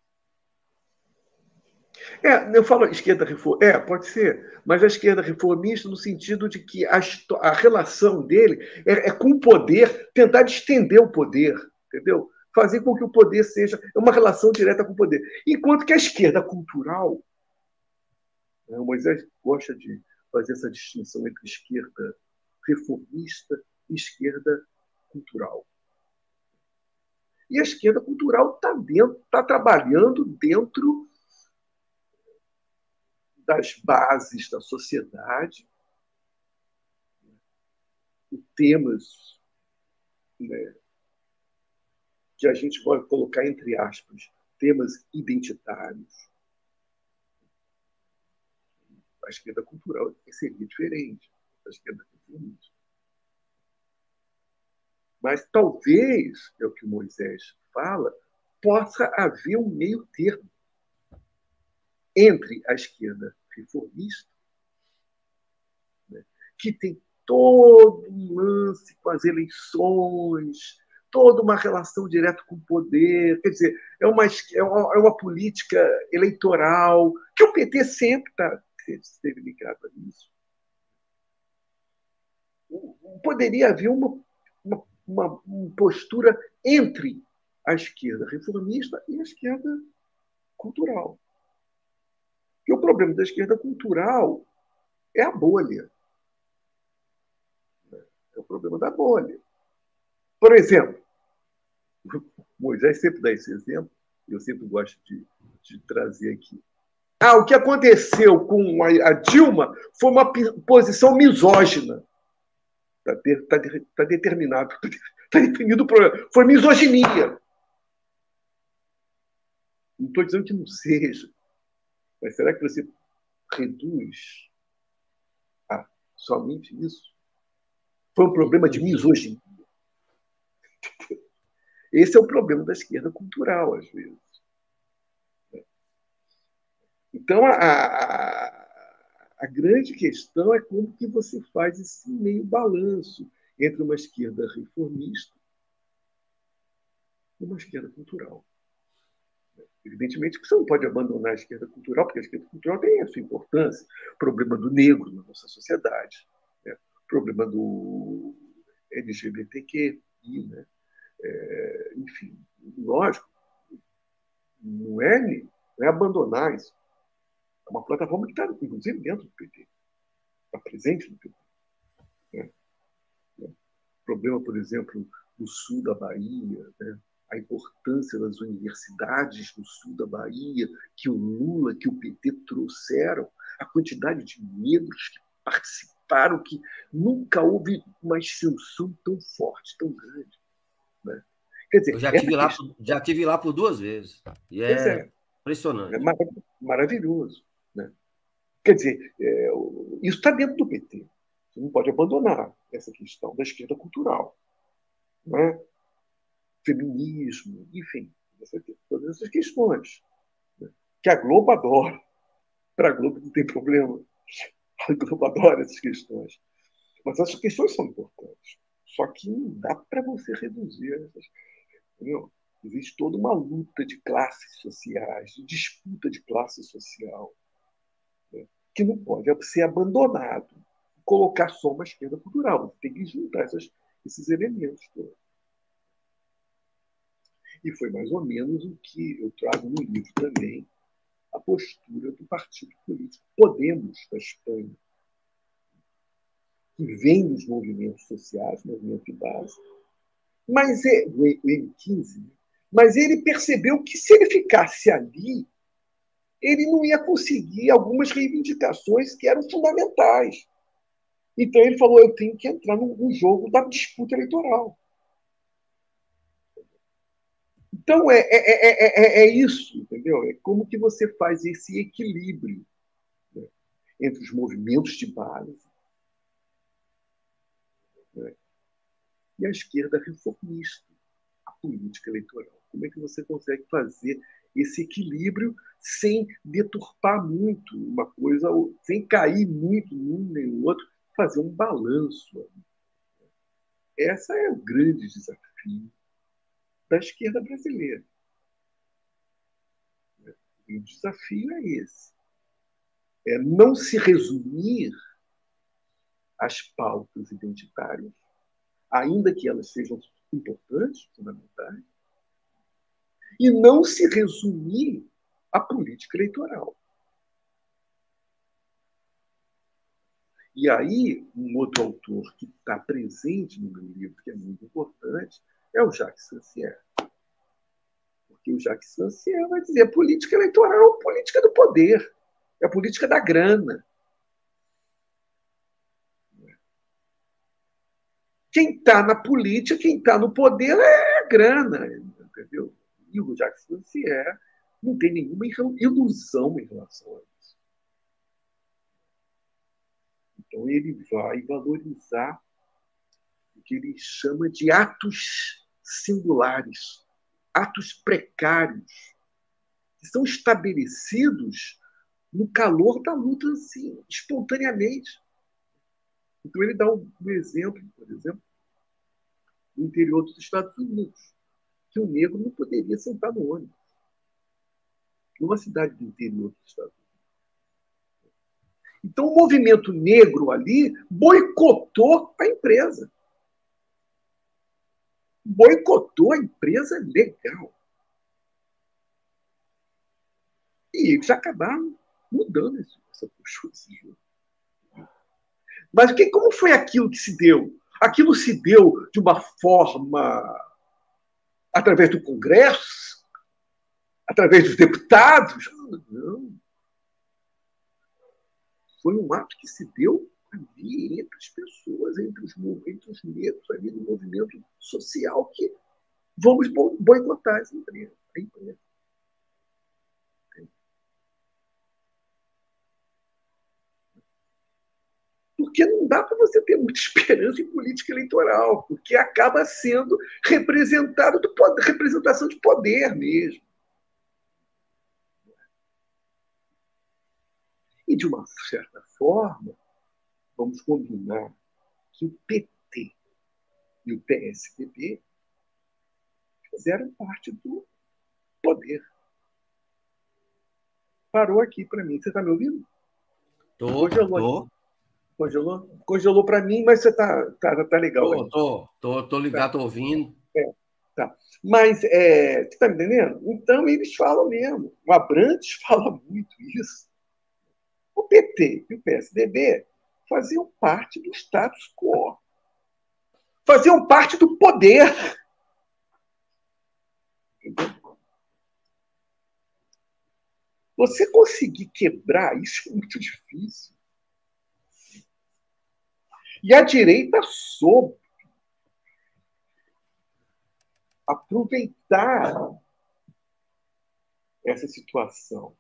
[SPEAKER 3] É, eu falo esquerda reformista, é, pode ser, mas a esquerda reformista no sentido de que a, a relação dele é, é, com o poder, tentar estender o poder, entendeu? Fazer com que o poder seja é uma relação direta com o poder. Enquanto que a esquerda cultural, né, o Moisés gosta de fazer essa distinção entre esquerda reformista e esquerda cultural. E a esquerda cultural está tá trabalhando dentro das bases da sociedade, temas né, que a gente pode colocar entre aspas, temas identitários a esquerda cultural seria diferente da esquerda reformista. Mas talvez, é o que Moisés fala, possa haver um meio termo entre a esquerda reformista, né, que tem todo um lance com as eleições, toda uma relação direta com o poder, quer dizer, é uma, é uma, é uma política eleitoral que o PT sempre está esteve ligado a isso. Poderia haver uma, uma, uma, uma postura entre a esquerda reformista e a esquerda cultural. Porque o problema da esquerda cultural é a bolha. É o problema da bolha. Por exemplo, <laughs> Moisés sempre dá esse exemplo, eu sempre gosto de, de trazer aqui. Ah, o que aconteceu com a, Dilma foi uma posição misógina. Está tá, tá determinado, está definido o problema. Foi misoginia. Não estou dizendo que não seja, mas será que você reduz a somente isso? Foi um problema de misoginia. <laughs> Esse é o problema da esquerda cultural, às vezes. Então, a, a, a, grande questão é como que você faz esse meio balanço entre uma esquerda reformista e uma esquerda cultural. Evidentemente que você não pode abandonar a esquerda cultural, porque a esquerda cultural tem a sua importância. O problema do negro na nossa sociedade, né? o problema do LGBTQ, né? É, enfim, lógico, não é, não é abandonar isso. É uma plataforma que está, inclusive, dentro do PT. Está presente no PT. Né? O problema, por exemplo, no sul da Bahia, né? a importância das universidades no sul da Bahia, que o Lula, que o PT trouxeram, a quantidade de negros que participaram, que nunca houve uma extensão tão forte, tão grande. Né?
[SPEAKER 2] Quer dizer, eu já tive, lá, questão... já tive lá por duas vezes. E é, é. impressionante. É
[SPEAKER 3] mar maravilhoso. Quer dizer, é, isso está dentro do PT. Você não pode abandonar essa questão da esquerda cultural. Né? Feminismo, enfim, todas essas questões. Né? Que a Globo adora. Para a Globo não tem problema. A Globo adora essas questões. Mas essas questões são importantes. Só que não dá para você reduzir essas. Entendeu? Existe toda uma luta de classes sociais, de disputa de classe social? Que não pode ser abandonado. Colocar só uma esquerda cultural. Tem que juntar essas, esses elementos todos. E foi mais ou menos o que eu trago no livro também, a postura do partido político Podemos da Espanha, que vem dos movimentos sociais, movimento de base, mas é, o M15, né? mas ele percebeu que se ele ficasse ali, ele não ia conseguir algumas reivindicações que eram fundamentais. Então ele falou: eu tenho que entrar no, no jogo da disputa eleitoral. Então, é, é, é, é, isso, entendeu? É como que você faz esse equilíbrio né? entre os movimentos de base né? e a esquerda reformista, a política eleitoral. Como é que você consegue fazer esse equilíbrio sem deturpar muito uma coisa, sem cair muito num nem no outro, fazer um balanço. Esse é o grande desafio da esquerda brasileira. E o desafio é esse: é não se resumir às pautas identitárias, ainda que elas sejam importantes, fundamentais, e não se resumir à política eleitoral. E aí, um outro autor que está presente no meu livro, que é muito importante, é o Jacques Sancier. Porque o Jacques Sancier vai dizer a política eleitoral é política do poder, é a política da grana. Quem está na política, quem está no poder é a grana. Entendeu? E o Jacques Sancier não tem nenhuma ilusão em relação a isso. Então, ele vai valorizar o que ele chama de atos singulares, atos precários, que são estabelecidos no calor da luta, assim, espontaneamente. Então, ele dá um, exemplo, por exemplo, no interior dos Estados Unidos, que o negro não poderia sentar no ônibus. Numa cidade do interior dos Estados Unidos. Então, o movimento negro ali boicotou a empresa boicotou a empresa legal. E eles acabaram mudando essa postura. Mas que, como foi aquilo que se deu? Aquilo se deu de uma forma através do Congresso? Através dos deputados? Não. Foi um ato que se deu ali entre as pessoas, entre os, entre os negros, ali no movimento social, que vamos boicotar. A empresa. Porque não dá para você ter muita <laughs> esperança em política eleitoral, porque acaba sendo representado do poder, representação de poder mesmo. E, de uma certa forma, vamos combinar que o PT e o PSDB fizeram parte do poder. Parou aqui para mim. Você está me ouvindo?
[SPEAKER 2] Tô, Congelou.
[SPEAKER 3] Congelou? Para mim, mas você está tá, tá legal.
[SPEAKER 2] Tô, tô, tô, tô ligado, tá. tô ouvindo.
[SPEAKER 3] É, tá. Mas, é, você está me entendendo? Então, eles falam mesmo. O Abrantes <laughs> fala muito isso. O PT e o PSDB faziam parte do status quo. Faziam parte do poder. Você conseguir quebrar isso é muito difícil. E a direita soube aproveitar essa situação.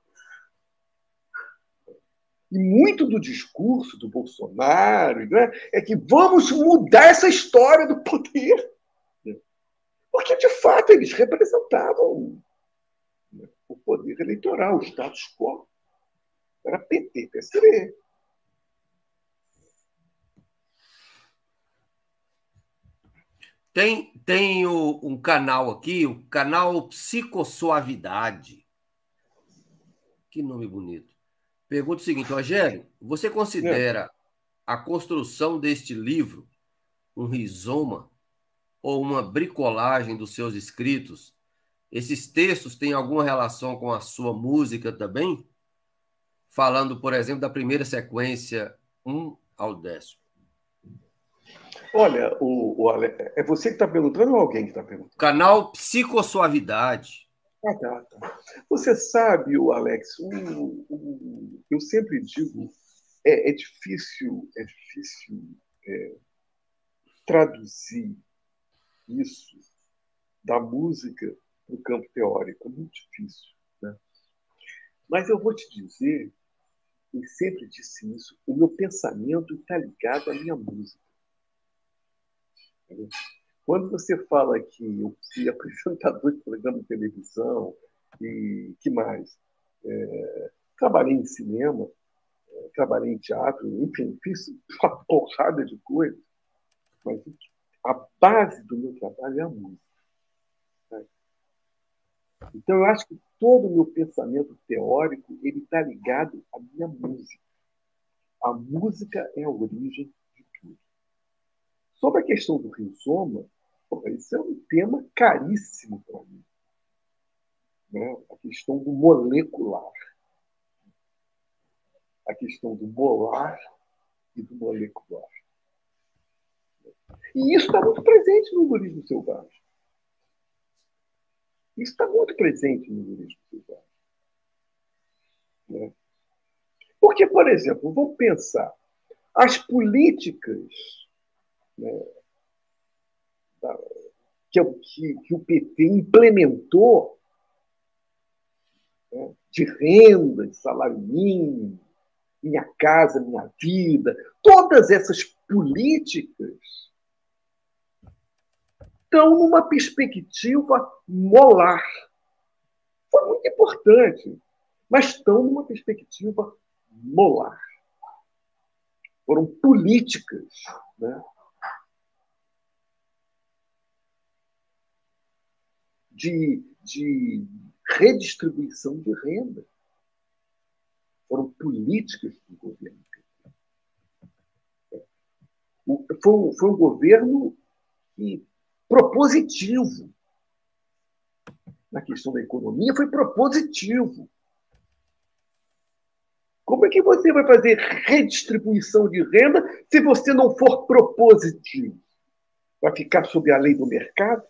[SPEAKER 3] E muito do discurso do Bolsonaro né, é que vamos mudar essa história do poder. Porque, de fato, eles representavam o poder eleitoral, o status quo. Era PT, PSDB.
[SPEAKER 2] Tem, tem o, um canal aqui, o canal Psicossuavidade. Que nome bonito. Pergunta o seguinte, Rogério, você considera a construção deste livro um rizoma ou uma bricolagem dos seus escritos? Esses textos têm alguma relação com a sua música também? Falando, por exemplo, da primeira sequência 1 ao décimo.
[SPEAKER 3] Olha, o, o Ale... é você que está perguntando ou alguém que está perguntando?
[SPEAKER 2] Canal Psicossuavidade.
[SPEAKER 3] Ah, tá, tá. Você sabe, o Alex, o, o, eu sempre digo, é, é difícil, é difícil é, traduzir isso da música para o campo teórico, é muito difícil. Né? Mas eu vou te dizer, e sempre disse isso, o meu pensamento está ligado à minha música. Quando você fala que eu <laughs> fui apresentador de programa de televisão e que mais? É, trabalhei em cinema, é, trabalhei em teatro, enfim, fiz uma <laughs> porrada de coisas, mas a base do meu trabalho é a música. Né? Então, eu acho que todo o meu pensamento teórico ele está ligado à minha música. A música é a origem Sobre a questão do rizoma, isso é um tema caríssimo para mim. Né? A questão do molecular. A questão do molar e do molecular. E isso está muito presente no humorismo selvagem. Isso está muito presente no humorismo selvagem. Né? Porque, por exemplo, vamos pensar, as políticas né, que, que, que, o PT implementou né, de renda, de salário mínimo, minha casa, minha vida, todas essas políticas estão numa perspectiva molar. Foi muito importante, mas estão numa perspectiva molar. Foram políticas né, de, de redistribuição de renda. Foram políticas do governo. Foi, foi um governo propositivo na questão da economia, foi propositivo. Como é que você vai fazer redistribuição de renda se você não for propositivo? Vai ficar sob a lei do mercado?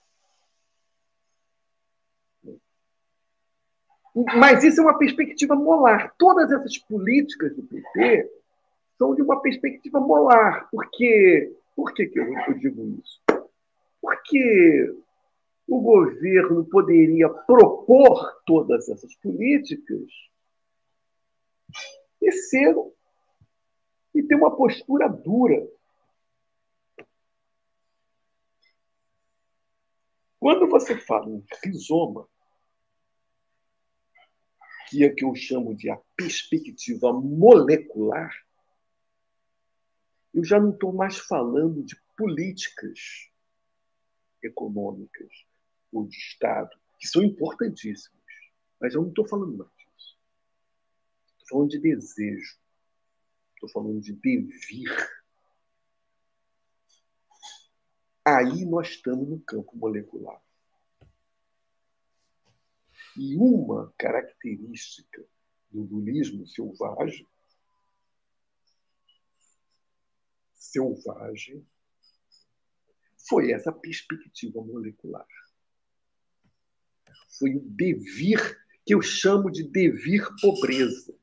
[SPEAKER 3] Mas isso é uma perspectiva molar. Todas essas políticas do PT são de uma perspectiva molar. Porque, por que, que eu, eu digo isso? Porque o governo poderia propor todas essas políticas e ser e ter uma postura dura. Quando você fala em rizoma, que é que eu chamo de a perspectiva molecular, eu já não estou mais falando de políticas econômicas ou de Estado, que são importantíssimas, mas eu não estou falando mais disso. Estou falando de desejo, estou falando de devir. Aí nós estamos no campo molecular. E uma característica do dualismo selvagem, selvagem, foi essa perspectiva molecular. foi o devir, que eu chamo de devir pobreza.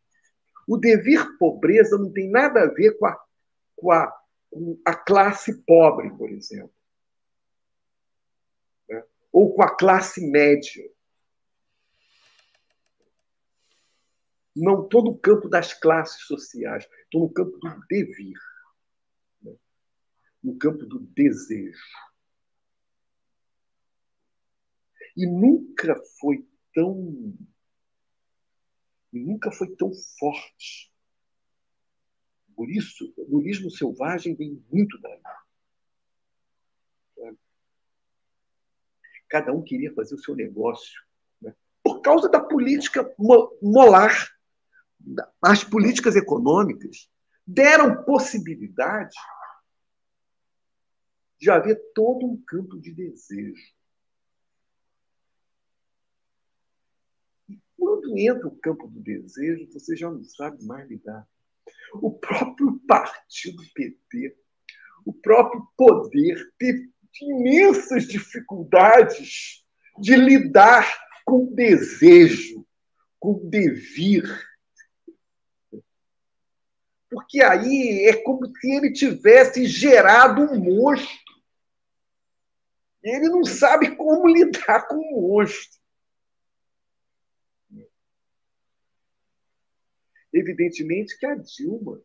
[SPEAKER 3] O devir pobreza não tem nada a ver com a, com a, com a classe pobre, por exemplo, né? ou com a classe média. Não estou no campo das classes sociais, estou no campo do devir, né? no campo do desejo. E nunca foi tão. Nunca foi tão forte. Por isso, o bulismo selvagem vem muito daí. Cada um queria fazer o seu negócio. Né? Por causa da política molar as políticas econômicas deram possibilidade de haver todo um campo de desejo. E quando entra o campo do desejo, você já não sabe mais lidar. O próprio partido PT, o próprio poder, teve imensas dificuldades de lidar com o desejo, com o devir porque aí é como se ele tivesse gerado um monstro. Ele não sabe como <laughs> lidar com o monstro. Evidentemente que a Dilma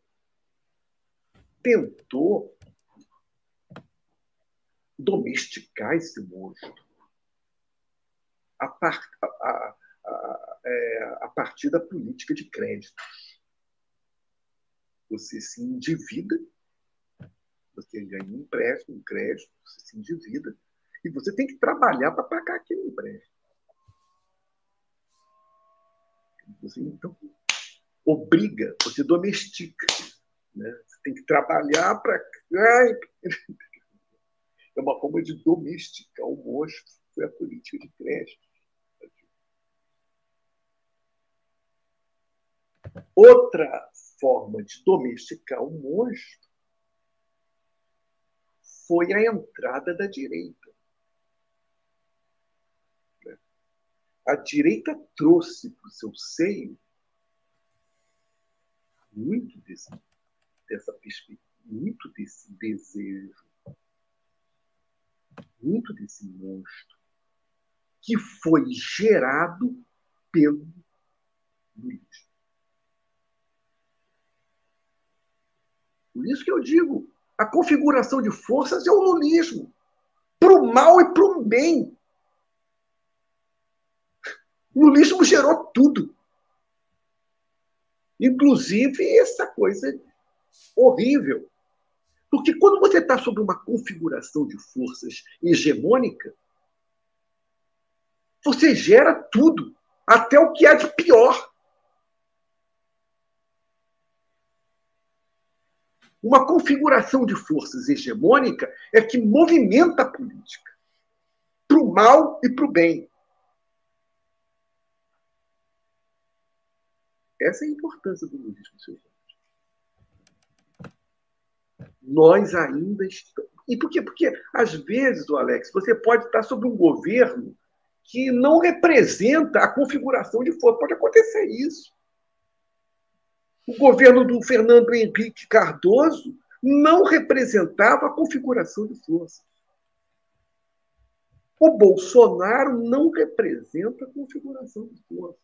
[SPEAKER 3] tentou domesticar esse monstro a, par, a, a, a, é, partir da política de crédito. Você se endivida, você ganha um empréstimo, um crédito, você se endivida, e você tem que trabalhar para pagar aquele empréstimo. Você, então, obriga, você domestica. Né? Você tem que trabalhar para. <laughs> É uma forma de domesticar o monstro, foi a política de crédito. Outra forma de domesticar o monstro foi a entrada da direita. A direita trouxe para o seu seio muito desse, dessa perspectiva, muito desse desejo, muito desse monstro que foi gerado pelo Luiz. Por isso que eu digo, a configuração de forças é o lulismo, para o mal e para o bem. O lulismo gerou tudo. Inclusive essa coisa horrível. Porque quando você está sob uma configuração de forças hegemônica, você gera tudo, até o que há de pior. Uma configuração de forças hegemônica é que movimenta a política para o mal e para o bem. Essa é a importância do lulismo selvagem. Nós ainda estamos. E por quê? Porque, às vezes, o Alex, você pode estar sob um governo que não representa a configuração de força. Pode acontecer isso. O governo do Fernando Henrique Cardoso não representava a configuração de forças. O Bolsonaro não representa a configuração de forças.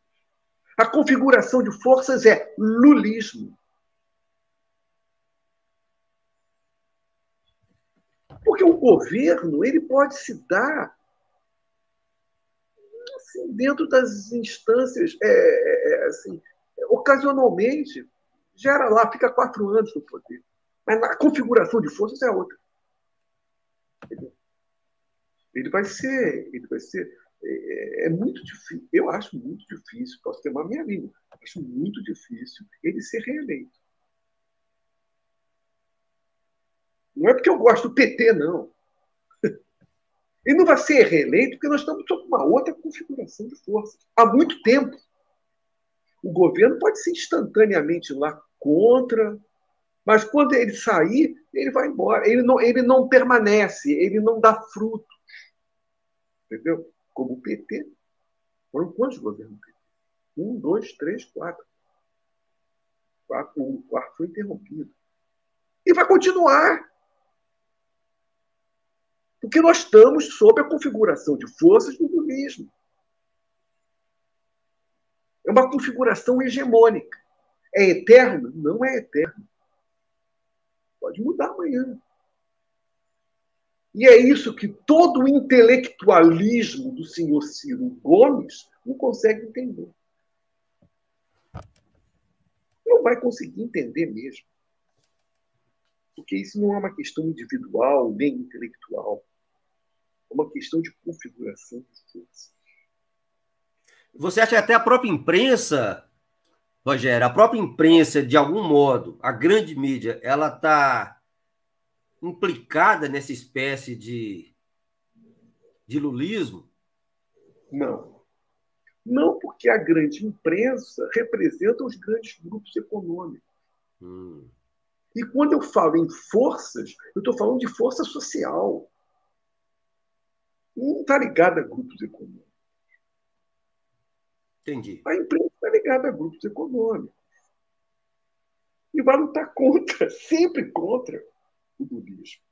[SPEAKER 3] A configuração de forças é lulismo. Porque o governo ele pode se dar assim, dentro das instâncias é, é, é assim, ocasionalmente, gera lá, fica quatro anos no poder. Mas a configuração de forças é outra. Ele vai ser, ele vai ser, é, é, muito difícil, eu acho muito difícil, posso ter uma minha língua, acho muito difícil ele ser reeleito. Não é porque eu gosto do PT, não. <laughs> Ele não vai ser reeleito porque nós estamos sob uma outra configuração de forças. Há muito tempo. O governo pode ser instantaneamente lá contra, mas quando ele sair, ele vai embora. Ele não, ele não permanece, ele não dá frutos. Entendeu? Como o PT. Foram quantos governos? Um, dois, três, quatro. quatro o quarto foi interrompido. E vai continuar. Porque nós estamos sob a configuração de forças do lulismo. É uma configuração hegemônica. É eterno? Não é eterno. Pode mudar amanhã. E é isso que todo o intelectualismo do senhor Ciro Gomes não consegue entender. Não vai conseguir entender mesmo. Porque isso não é uma questão individual nem intelectual. É uma questão de configuração de força.
[SPEAKER 2] Você acha que até a própria imprensa, Rogério, a própria imprensa, de algum modo, a grande mídia, ela está implicada nessa espécie de, de lulismo?
[SPEAKER 3] Não. Não porque a grande imprensa representa os grandes grupos econômicos. Hum. E quando eu falo em forças, eu estou falando de força social. Não está ligada a grupos econômicos.
[SPEAKER 2] Entendi.
[SPEAKER 3] A imprensa está ligada a grupos econômicos. E vai lutar contra, <laughs> sempre contra o budismo.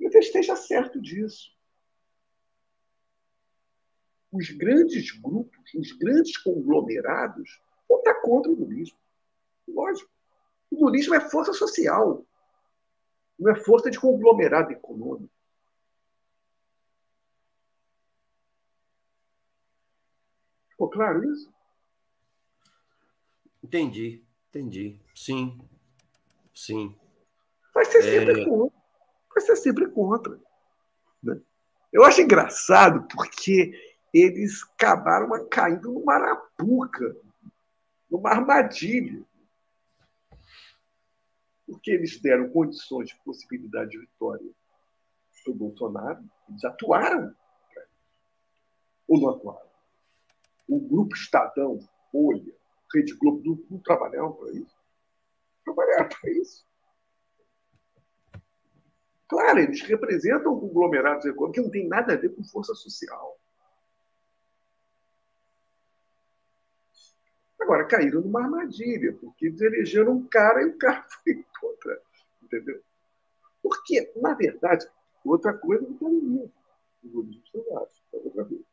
[SPEAKER 3] E você esteja certo disso. Os grandes grupos, os grandes conglomerados vão estar contra o budismo. Lógico. O budismo é força social, não é força de conglomerado econômico. Ficou claro isso?
[SPEAKER 2] Entendi, entendi. Sim, sim.
[SPEAKER 3] Vai ser sempre é... contra. Vai ser sempre contra. Né? Eu acho engraçado porque eles acabaram caindo numa arapuca, numa armadilha. Porque eles deram condições de possibilidade de vitória para o Bolsonaro, eles atuaram. Ou não atuaram? O grupo Estadão, Folha, Rede Globo, não, não trabalharam para isso? Trabalharam para isso. Claro, eles representam conglomerados econômicos que não tem nada a ver com força social. Agora, caíram numa armadilha, porque eles elegeram um cara e o cara <laughs> foi contra. Entendeu? Porque, na verdade, outra coisa não tem livro. Outra coisa.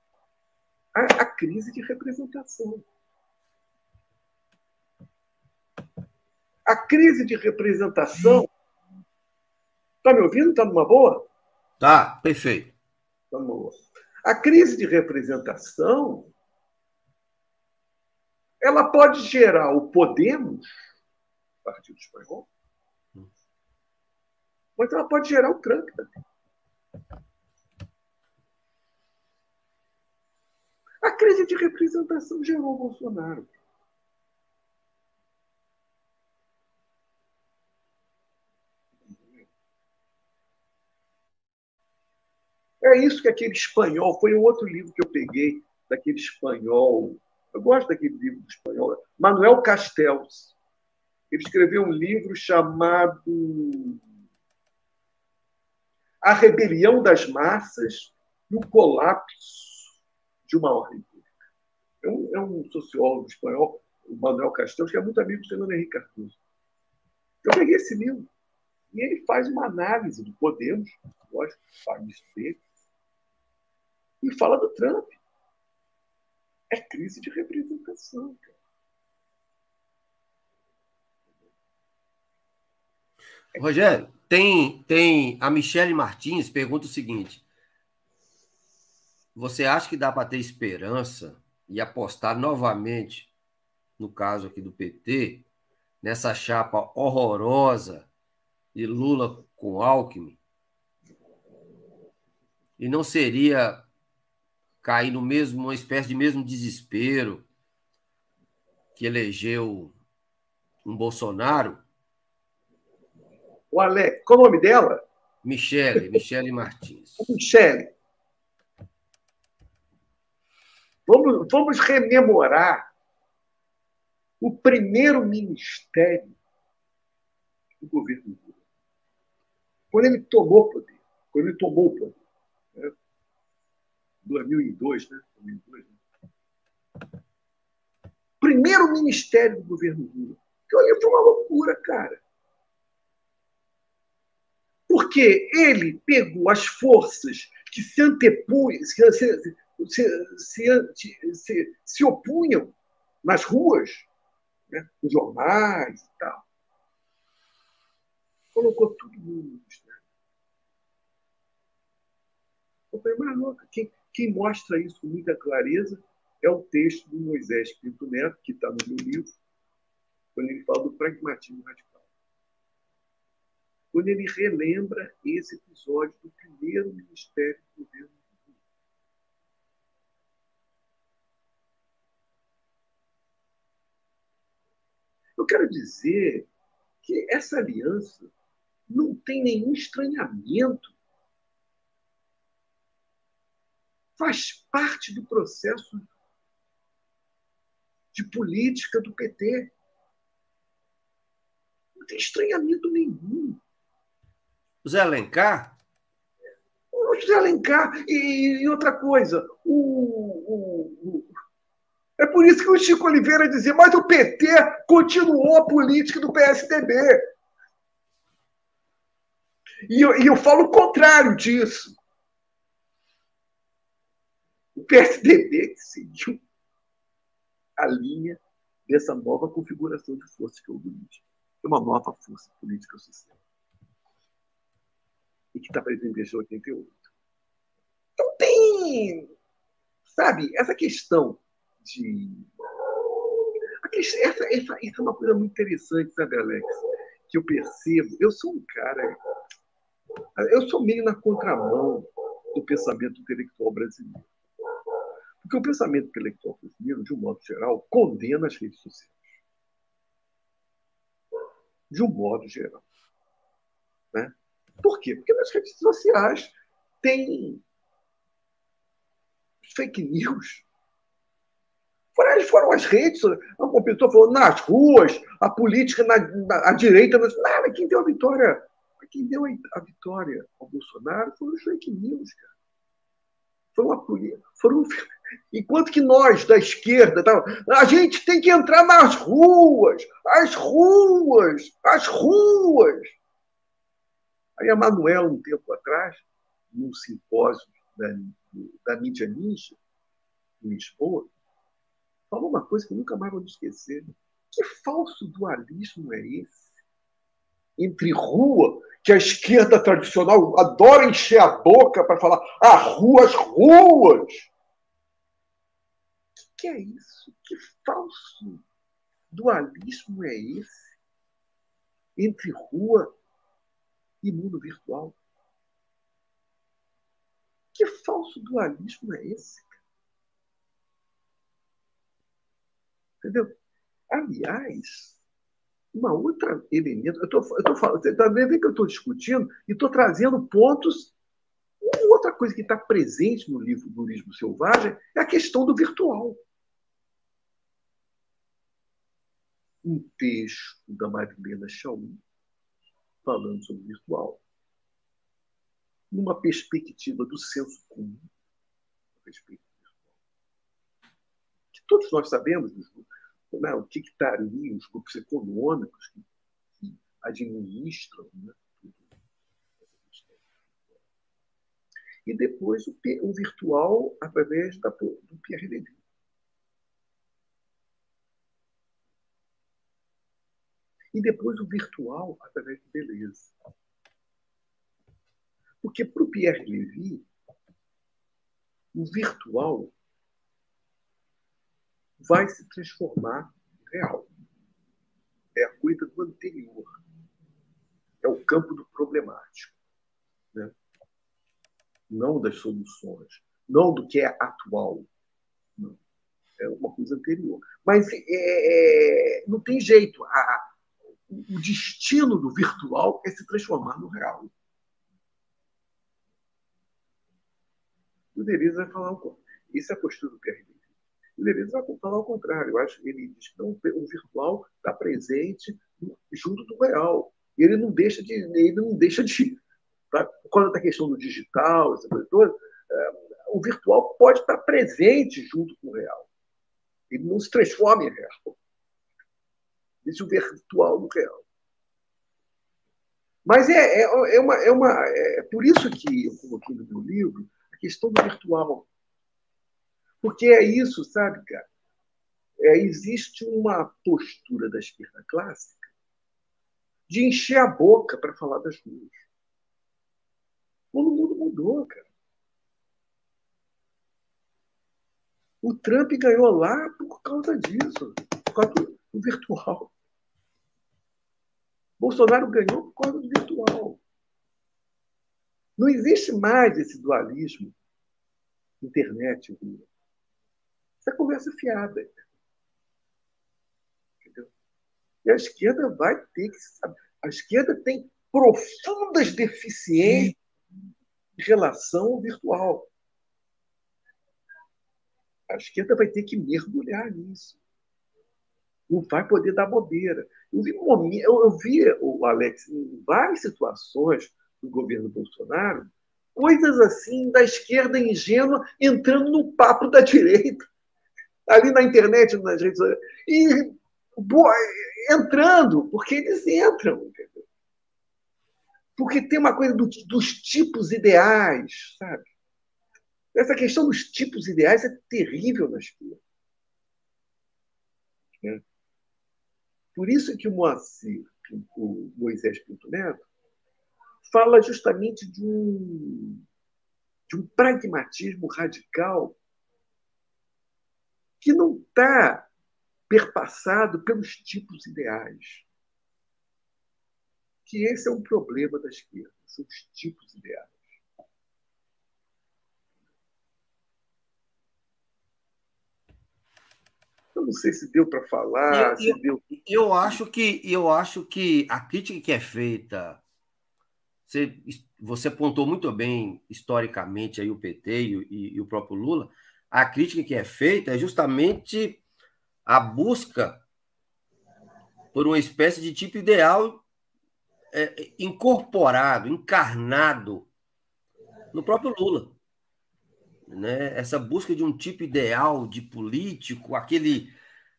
[SPEAKER 3] A, a crise de representação. A crise de representação. Está me ouvindo? Está numa boa?
[SPEAKER 2] Tá, perfeito.
[SPEAKER 3] Está numa boa. A crise de representação ela pode gerar o Podemos, Partido Espanhol, mas ela pode gerar o Trump também. A crise de representação gerou o Bolsonaro. É isso que aquele espanhol, foi um outro livro que eu peguei, daquele espanhol eu gosto daquele livro espanhol. Manuel Castells. Ele escreveu um livro chamado A Rebelião das Massas e o Colapso de uma Ordem Pública. É um, é um sociólogo espanhol, o Manuel Castells, que é muito amigo do Fernando Henrique Cardoso. Eu peguei esse livro e ele faz uma análise do Podemos, lógico, isso dele, e fala do Trump. É crise de representação. Cara.
[SPEAKER 2] Rogério, tem, tem a Michele Martins pergunta o seguinte: você acha que dá para ter esperança e apostar novamente, no caso aqui do PT, nessa chapa horrorosa de Lula com Alckmin? E não seria cair no mesmo, uma espécie de mesmo desespero que elegeu um Bolsonaro.
[SPEAKER 3] O Alex, qual o nome dela?
[SPEAKER 2] Michele, Michele Martins.
[SPEAKER 3] Michele. Vamos, vamos rememorar o primeiro ministério do governo Lula. Quando ele tomou poder, quando ele tomou o poder 2002, né? 2002, né? Primeiro ministério do governo Lula. Que olha, foi uma loucura, cara. Porque ele pegou as forças que se antepunham, se, se, se, se, opunham nas ruas, né? nos jornais e tal. Colocou todo mundo no ministério. Eu falei, mas louca, quem, quem mostra isso com muita clareza é o texto do Moisés Pinto Neto, que está no meu livro, quando ele fala do pragmatismo radical. Quando ele relembra esse episódio do primeiro ministério do governo Eu quero dizer que essa aliança não tem nenhum estranhamento faz parte do processo de política do PT. Não tem estranhamento nenhum.
[SPEAKER 2] Zé Alencar?
[SPEAKER 3] O José Alencar. E, e outra coisa, o, o, o, é por isso que o Chico Oliveira dizia, mas o PT continuou a política do PSDB. E eu, e eu falo o contrário disso. O PSDB seguiu a linha dessa nova configuração de força que é o política. É uma nova força política social. E que está presente desde 88. Então tem, sabe, essa questão de. Essa, essa, isso é uma coisa muito interessante, sabe, Alex? Que eu percebo. Eu sou um cara. Eu sou meio na contramão do pensamento intelectual brasileiro. Porque o pensamento intelectual brasileiro, de um modo geral, condena as redes sociais. De um modo geral. Né? Por quê? Porque nas redes sociais tem fake news. Foram, foram as redes, uma pessoa falou nas ruas, a política na, na a direita. Nada, quem deu a vitória? Quem deu a, vitória ao Bolsonaro foram os fake news, cara. Foi uma política. Foram <laughs> Enquanto que nós, da esquerda, tá, a gente tem que entrar nas ruas, as ruas, as ruas. Aí a Manuela, um tempo atrás, num simpósio da, da mídia ninja, em Lisboa, falou uma coisa que nunca mais vou esquecer. Que falso dualismo é esse? Entre rua, que a esquerda tradicional adora encher a boca para falar a rua, as ruas, que é isso? Que falso dualismo é esse entre rua e mundo virtual? Que falso dualismo é esse? Entendeu? Aliás, uma outra elemento, eu estou falando, você está vendo que eu estou discutindo e estou trazendo pontos. Uma outra coisa que está presente no livro do Turismo Selvagem é a questão do virtual. um texto da Marilena Chauí falando sobre virtual, numa perspectiva do senso comum, que todos nós sabemos né, o que está ali, os grupos econômicos que, administram né. E depois o, o virtual através da, do Pierre Levy. E depois o virtual através do beleza. Porque para o Pierre Levy, o virtual vai se transformar em real. É a coisa do anterior. É o campo do problemático. Né? Não das soluções. Não do que é atual. Não. É uma coisa anterior. Mas é, é não tem jeito. A, o destino do virtual é se transformar no real. O Deleuze vai falar o Isso é a postura do Pierre O Deleuze vai falar o contrário. Eu acho que ele diz que o virtual está presente junto do real. E ele não deixa de. Ele não deixa de tá? Quando a questão do digital, essa coisa toda, é, o virtual pode estar presente junto com o real. Ele não se transforma em real. Existe o virtual no real. Mas é, é, é, uma, é, uma, é por isso que eu coloquei no meu livro a questão do virtual. Porque é isso, sabe, cara? É, existe uma postura da esquerda clássica de encher a boca para falar das ruas. O mundo mudou, cara. O Trump ganhou lá por causa disso, por causa do virtual. Bolsonaro ganhou por causa do virtual. Não existe mais esse dualismo internet rua. Essa conversa fiada. Entendeu? E a esquerda vai ter que. A esquerda tem profundas deficiências em relação virtual. A esquerda vai ter que mergulhar nisso. Não vai poder dar bobeira. Eu vi, eu vi o Alex em várias situações do governo Bolsonaro, coisas assim da esquerda ingênua entrando no papo da direita, ali na internet, nas redes sociais, e boa, entrando, porque eles entram? Porque tem uma coisa do, dos tipos ideais, sabe? Essa questão dos tipos ideais é terrível na esquerda. É. Por isso que o Moacir, o Moisés Pinto Neto, fala justamente de um, de um pragmatismo radical que não está perpassado pelos tipos ideais. Que esse é um problema da esquerda, são os tipos ideais. Eu não sei se deu para falar,
[SPEAKER 2] eu,
[SPEAKER 3] se
[SPEAKER 2] eu,
[SPEAKER 3] deu.
[SPEAKER 2] Eu acho que eu acho que a crítica que é feita, você, você apontou muito bem historicamente aí o PT e, e, e o próprio Lula. A crítica que é feita é justamente a busca por uma espécie de tipo ideal é, incorporado, encarnado no próprio Lula né? Essa busca de um tipo ideal de político, aquele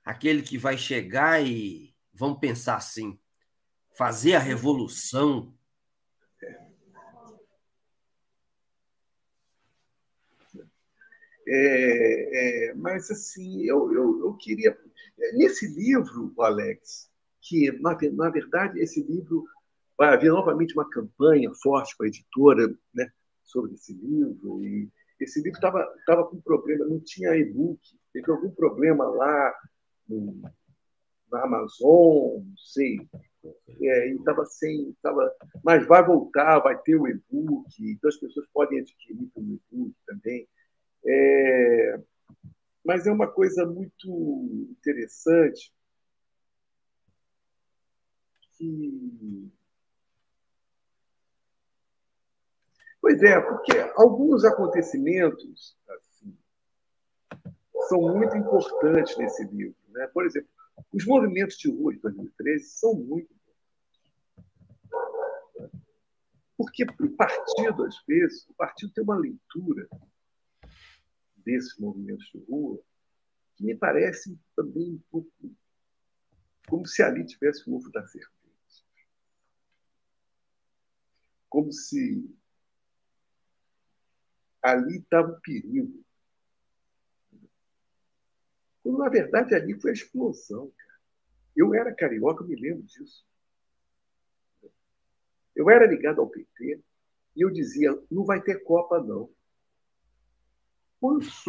[SPEAKER 2] aquele que vai chegar e vamos pensar assim, fazer a revolução.
[SPEAKER 3] É, é, mas assim, eu, eu, eu, queria. Nesse livro, Alex, que na, na verdade esse livro vai haver novamente uma campanha forte com a editora né, sobre esse livro, e esse livro estava tava com problema, não tinha e-book, teve algum problema lá no, na Amazon, não sei. É, e estava sem. Tava, mas vai voltar, vai ter o e-book, então as pessoas podem adquirir pelo e-book também. É, mas é uma coisa muito interessante que Pois é, porque alguns acontecimentos assim, são muito importantes nesse livro. Né? Por exemplo, os movimentos de rua de 2013 são muito importantes. Porque para o partido, às vezes, o partido tem uma leitura desses movimentos de rua que me parece também um pouco como se ali tivesse o ovo da serpente. Como se ali estava o perigo. Quando, na verdade, ali foi a explosão. Cara. Eu era carioca, me lembro disso. Eu era ligado ao PT e eu dizia: não vai ter Copa, não. Quantos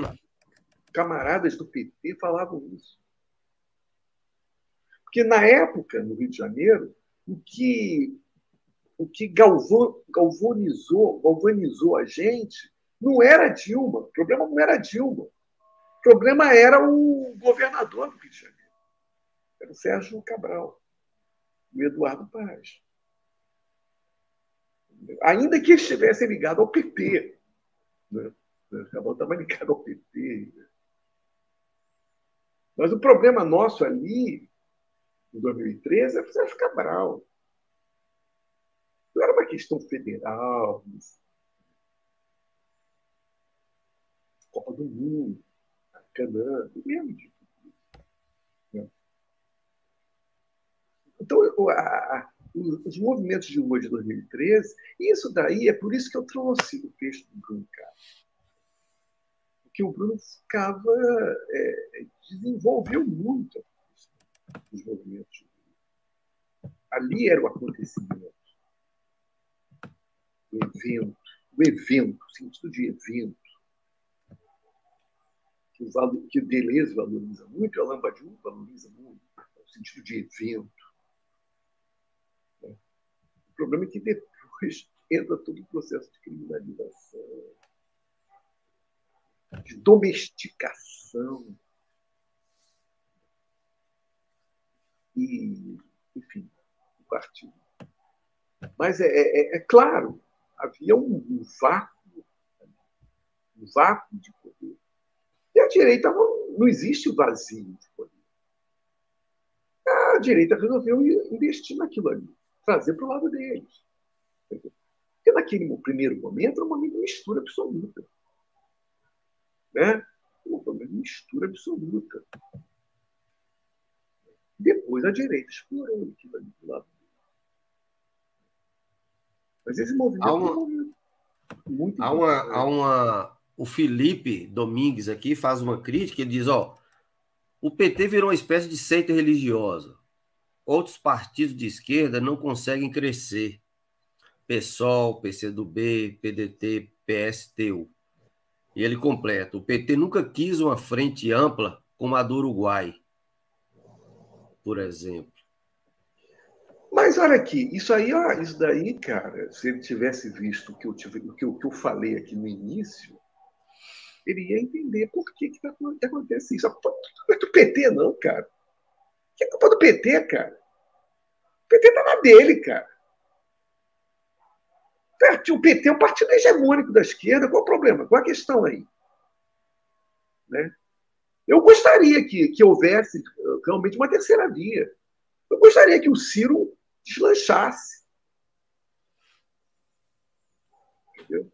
[SPEAKER 3] camaradas do PT falavam isso? Porque, na época, no Rio de Janeiro, o que, o que galvanizou, galvanizou a gente não era Dilma. O problema não era Dilma. O problema era o governador do Rio de Janeiro. Era o Sérgio Cabral, o Eduardo Paz. Ainda que estivesse ligado ao PT. Né? O Cabral estava ligado ao PT. Mas o problema nosso ali, em 2013, é o Sérgio Cabral. Não era uma questão federal, Copa do Mundo, Maracanã, eu lembro de. Né? Então, a, a, os movimentos de rua de 2013, isso daí é por isso que eu trouxe o texto do Bruno Porque o Bruno ficava, é, desenvolveu muito os movimentos. Ali era o acontecimento, o evento, o evento, o sentido de evento. Que o, que o Deleuze valoriza muito, a Lambadiou valoriza muito, o sentido de evento problema é que depois <laughs> entra todo o processo de criminalização, de domesticação. E, enfim, o partido. Mas é, é, é claro, havia um, um, vácuo, um vácuo de poder. E a direita não, não existe vazio de poder. A direita resolveu investir naquilo ali trazer para o lado deles. Porque naquele primeiro momento era uma mistura absoluta. Né? Uma mistura absoluta. Depois a direita explorou aquilo ali do lado. Mas esse movimento há uma, é um movimento muito
[SPEAKER 2] há uma, há uma O Felipe Domingues aqui faz uma crítica, ele diz, ó, o PT virou uma espécie de seita religiosa outros partidos de esquerda não conseguem crescer. PSOL, PCdoB, PDT, PSTU. E ele completa: o PT nunca quis uma frente ampla como a do Uruguai, por exemplo.
[SPEAKER 3] Mas olha aqui, isso aí, ó, isso daí, cara, se ele tivesse visto o que eu, tive, o que eu, que eu falei aqui no início, ele ia entender por que, que, tá, que acontece isso. Não é do PT, não, cara. Que é culpa do PT, cara. PT tá na dele, cara. O PT é um partido hegemônico da esquerda. Qual o problema? Qual a questão aí? Né? Eu gostaria que, que houvesse realmente uma terceira via. Eu gostaria que o Ciro deslanchasse. Entendeu?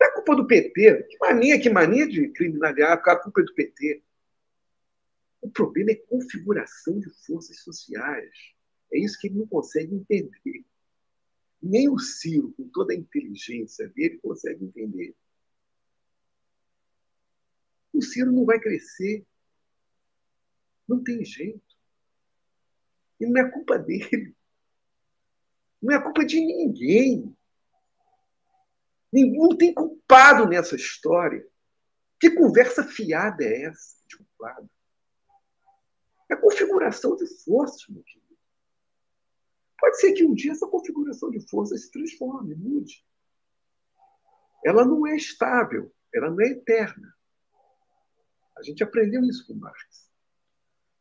[SPEAKER 3] É culpa do PT. Que mania, que mania de criminalizar, a culpa é do PT. O problema é configuração de forças sociais. É isso que ele não consegue entender. Nem o Ciro, com toda a inteligência dele, consegue entender. O Ciro não vai crescer. Não tem jeito. E não é culpa dele. Não é culpa de ninguém. Não tem culpado nessa história. Que conversa fiada é essa de culpado? É configuração de forças, meu querido. Pode ser que um dia essa configuração de forças se transforme, mude. Ela não é estável, ela não é eterna. A gente aprendeu isso com Marx.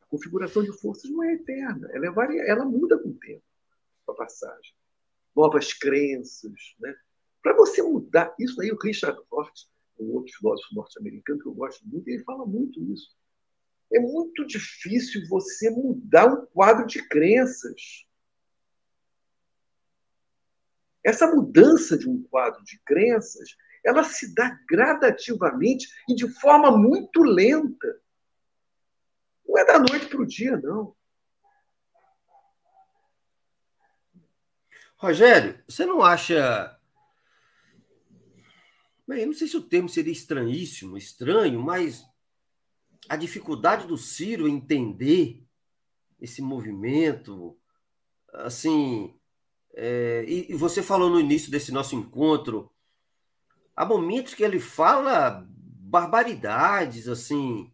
[SPEAKER 3] A configuração de forças não é eterna, ela, é varia... ela muda com o tempo, com a passagem. Novas crenças. Né? Para você mudar, isso aí o Richard Hort, um outro filósofo norte-americano que eu gosto muito, ele fala muito isso é muito difícil você mudar um quadro de crenças. Essa mudança de um quadro de crenças, ela se dá gradativamente e de forma muito lenta. Não é da noite para o dia, não.
[SPEAKER 2] Rogério, você não acha. Bem, eu não sei se o termo seria estranhíssimo, estranho, mas a dificuldade do Ciro entender esse movimento, assim, é, e, você falou no início desse nosso encontro, há momentos que ele fala barbaridades, assim,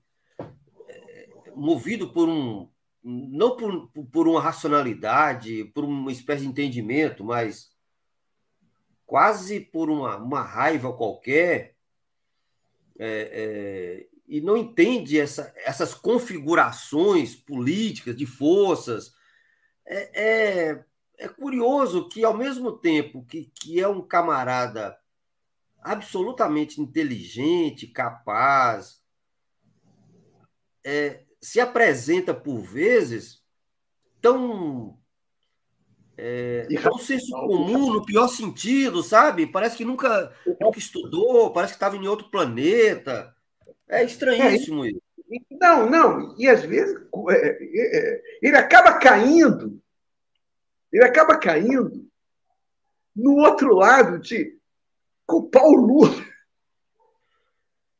[SPEAKER 2] é, movido por um, não por, por uma racionalidade, por uma espécie de entendimento, mas quase por uma, uma raiva qualquer, é, é, e não entende essa, essas configurações políticas de forças. É, é, curioso que, ao mesmo tempo que, que é um camarada absolutamente inteligente, capaz, é, se apresenta por vezes tão é, um senso comum no pior sentido, sabe? Parece que nunca, nunca estudou, parece que estava em outro planeta. É estranhíssimo é, isso.
[SPEAKER 3] Não, não. E às vezes é, é, ele acaba caindo, ele acaba caindo no outro lado de culpar o Lula.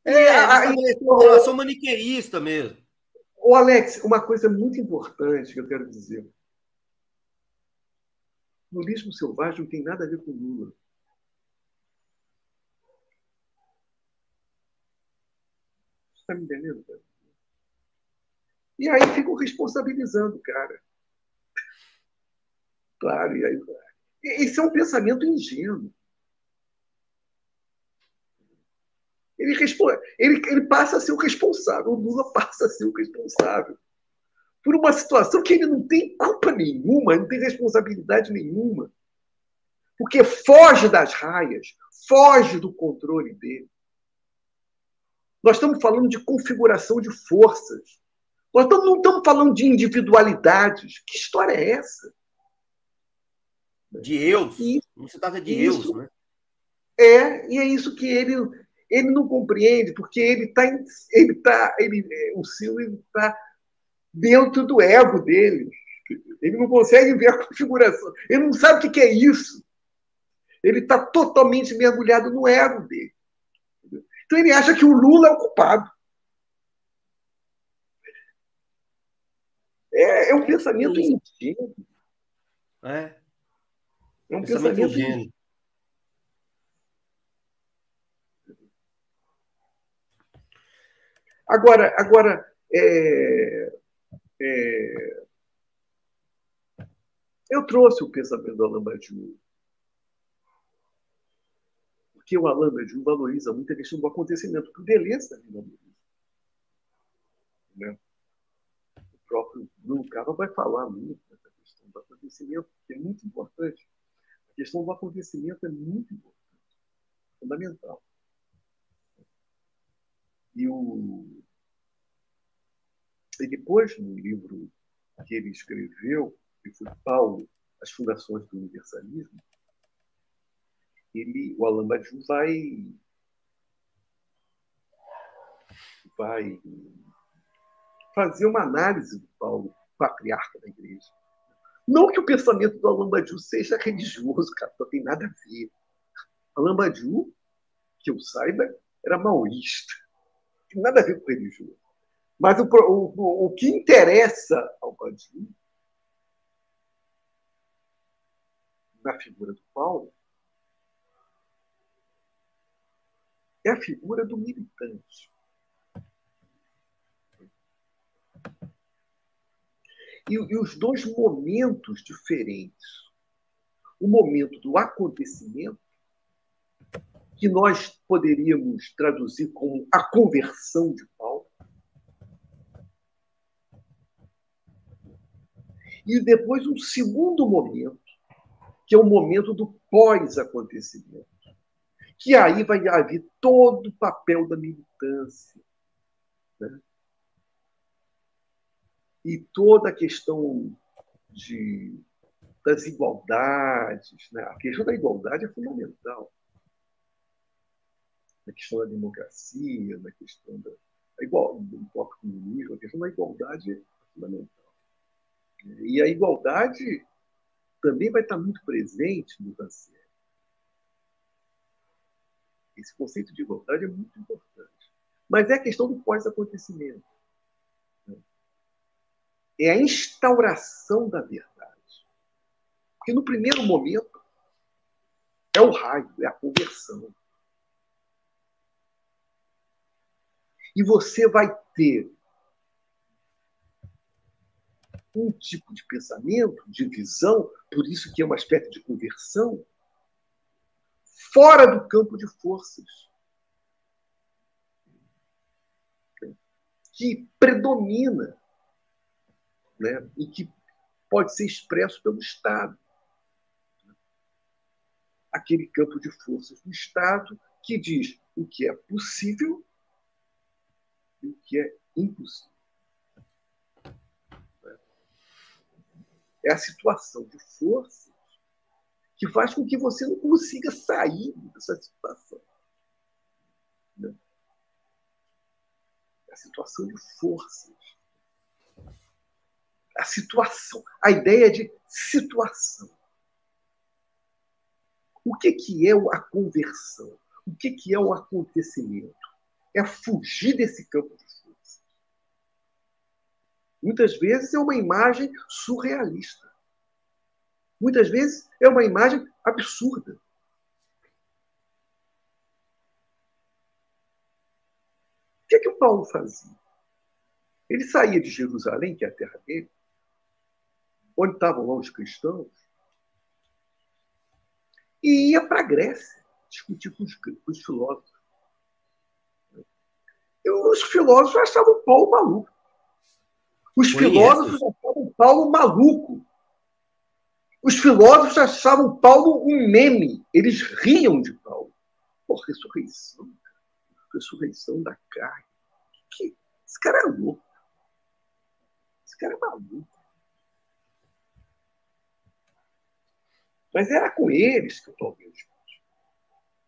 [SPEAKER 2] É, a, uma relação maniqueísta mesmo.
[SPEAKER 3] Ô, Alex, uma coisa muito importante que eu quero dizer. Lulismo selvagem não tem nada a ver com Lula. Você está me entendendo, cara? E aí ficam responsabilizando o cara. Claro, e aí. Esse é um pensamento ingênuo. Ele, ele, ele passa a ser o responsável, o Lula passa a ser o responsável por uma situação que ele não tem culpa nenhuma, não tem responsabilidade nenhuma. Porque foge das raias, foge do controle dele. Nós estamos falando de configuração de forças. Nós não estamos falando de individualidades. Que história é essa?
[SPEAKER 2] De eus. Não se trata de eus, né?
[SPEAKER 3] É, e é isso que ele, ele não compreende, porque ele está. Ele tá, ele, o Silvio está dentro do ego dele. Ele não consegue ver a configuração. Ele não sabe o que é isso. Ele está totalmente mergulhado no ego dele. Então ele acha que o Lula é o culpado. É, é um pensamento ingênuo.
[SPEAKER 2] É.
[SPEAKER 3] É um pensamento, pensamento ingênuo. Agora, agora é, é... Eu trouxe o pensamento do Alain Badiou. Porque o Alain Badiou valoriza muito a questão do acontecimento, que o Deleuze também valoriza. Né? O próprio Bruno Carva vai falar muito dessa questão do acontecimento, que é muito importante. Questão do acontecimento é muito importante, fundamental. E o, e depois, no livro que ele escreveu, que foi Paulo, As Fundações do Universalismo, ele, o Alain Badiou vai, vai fazer uma análise do Paulo, patriarca da igreja. Não que o pensamento do Alain Badiou seja religioso, cara, não tem nada a ver. Alain Badiou, que eu saiba, era maoísta. Não tem nada a ver com religioso. Mas o, o, o que interessa ao Bandinho, na figura do Paulo, é a figura do militante. E, e, os dois momentos diferentes. O momento do acontecimento, que nós poderíamos traduzir como a conversão de Paulo, E depois um segundo momento, que é o momento do pós-acontecimento. Que aí vai haver todo o papel da militância. Né? E toda a questão de, das igualdades. Né? A questão da igualdade é fundamental. Na questão da democracia, na questão da, igual, do próprio comunismo, a questão da igualdade é fundamental. E a igualdade também vai estar muito presente no Rancière. Esse conceito de igualdade é muito importante. Mas é a questão do pós-acontecimento. É a instauração da verdade. Porque no primeiro momento é o raio, é a conversão. E você vai ter um tipo de pensamento, de visão, por isso que é uma espécie de conversão, fora do campo de forças. Que predomina né? e que pode ser expresso pelo Estado. Aquele campo de forças do Estado que diz o que é possível e o que é impossível. É a situação de forças que faz com que você não consiga sair dessa situação. É a situação de forças. A situação, a ideia de situação. O que, que é a conversão? O que, que é o acontecimento? É fugir desse campo de força. Muitas vezes é uma imagem surrealista. Muitas vezes é uma imagem absurda. O que, é que o Paulo fazia? Ele saía de Jerusalém, que é a terra dele, onde estavam lá os cristãos, e ia para a Grécia discutir com os, com os filósofos. E os filósofos achavam Paulo maluco. Os filósofos achavam Paulo maluco. Os filósofos achavam Paulo um meme. Eles riam de Paulo. Por ressurreição. Ressurreição da carne. Que, esse cara é louco. Esse cara é maluco. Mas era com eles que o Paulo discutir.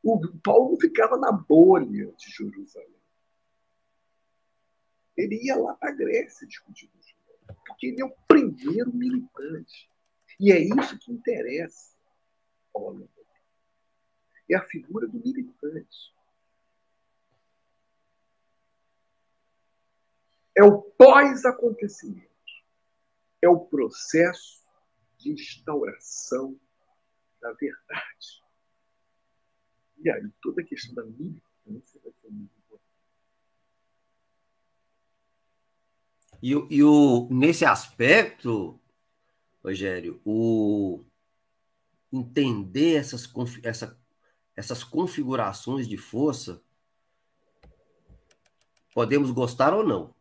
[SPEAKER 3] O Paulo ficava na bolha de Jerusalém. Ele ia lá para a Grécia discutir com os porque ele é o primeiro militante. E é isso que interessa Paulo. É a figura do militante. É o pós-acontecimento. É o processo de instauração da verdade. E aí toda a questão da militância vai ser muito importante.
[SPEAKER 2] E, e o, nesse aspecto, Rogério, o entender essas, essa, essas configurações de força, podemos gostar ou não,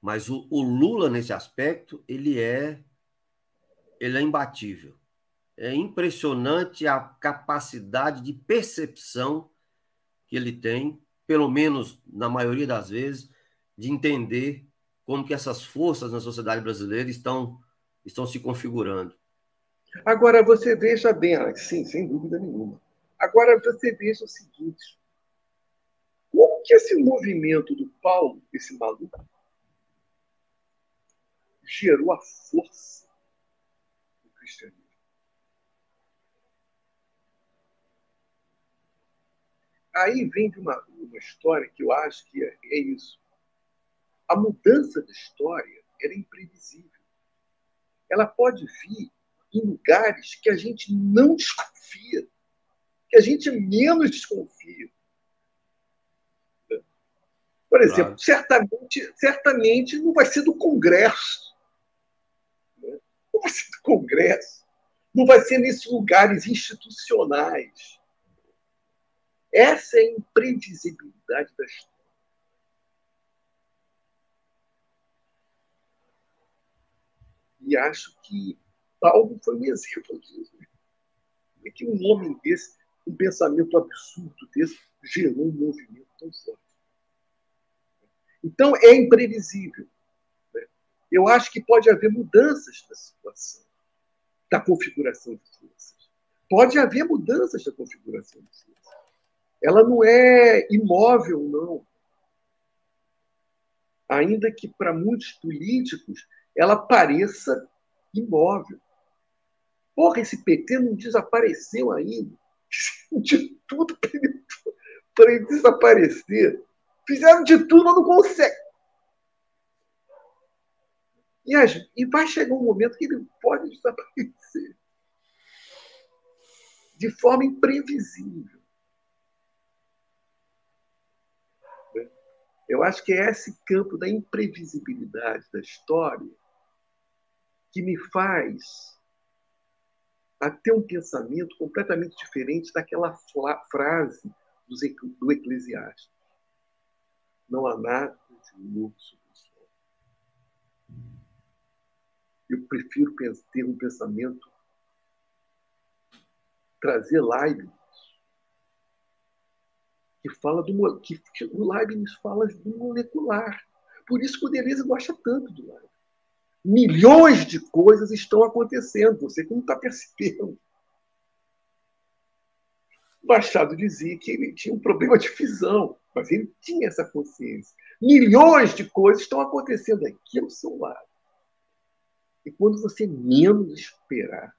[SPEAKER 2] mas o, o Lula, nesse aspecto, ele é, ele é imbatível. É impressionante a capacidade de percepção que ele tem, pelo menos na maioria das vezes, de entender como que essas forças na sociedade brasileira estão, estão se configurando.
[SPEAKER 3] Agora, você veja bem, Alex, sim, sem dúvida nenhuma. Agora, você veja o seguinte: como que esse movimento do Paulo, esse maluco, gerou a força do cristianismo? Aí vem de uma, uma história que eu acho que é, é isso. A mudança da história é imprevisível. Ela pode vir em lugares que a gente não desconfia, que a gente menos desconfia. Por exemplo, claro. certamente, certamente não vai ser do Congresso. Né? Não vai ser do Congresso. Não vai ser nesses lugares institucionais. Essa é a imprevisibilidade da história. E acho que Paulo foi um exemplo disso. É que um homem desse, um pensamento absurdo desse, gerou um movimento tão forte. Então, é imprevisível. Né? Eu acho que pode haver mudanças na situação, da configuração de forças. Pode haver mudanças da configuração de forças ela não é imóvel, não. Ainda que para muitos políticos ela pareça imóvel. Porra, esse PT não desapareceu ainda. <laughs> De tudo para ele, desaparecer. Fizeram de tudo, mas não consegue. E, e vai chegar um momento que ele pode desaparecer de forma imprevisível. Eu acho que é esse campo da imprevisibilidade da história que me faz a ter um pensamento completamente diferente daquela frase do Eclesiastes. Não há nada de novo sobre o sol. Eu prefiro ter um pensamento, trazer Leibniz que fala do que, o Leibniz fala do molecular. Por isso que o Deleuze gosta tanto do Leibniz. Milhões de coisas estão acontecendo, você não está percebendo. Machado dizia que ele tinha um problema de visão, mas ele tinha essa consciência. Milhões de coisas estão acontecendo aqui ao seu lado. E quando você menos esperar,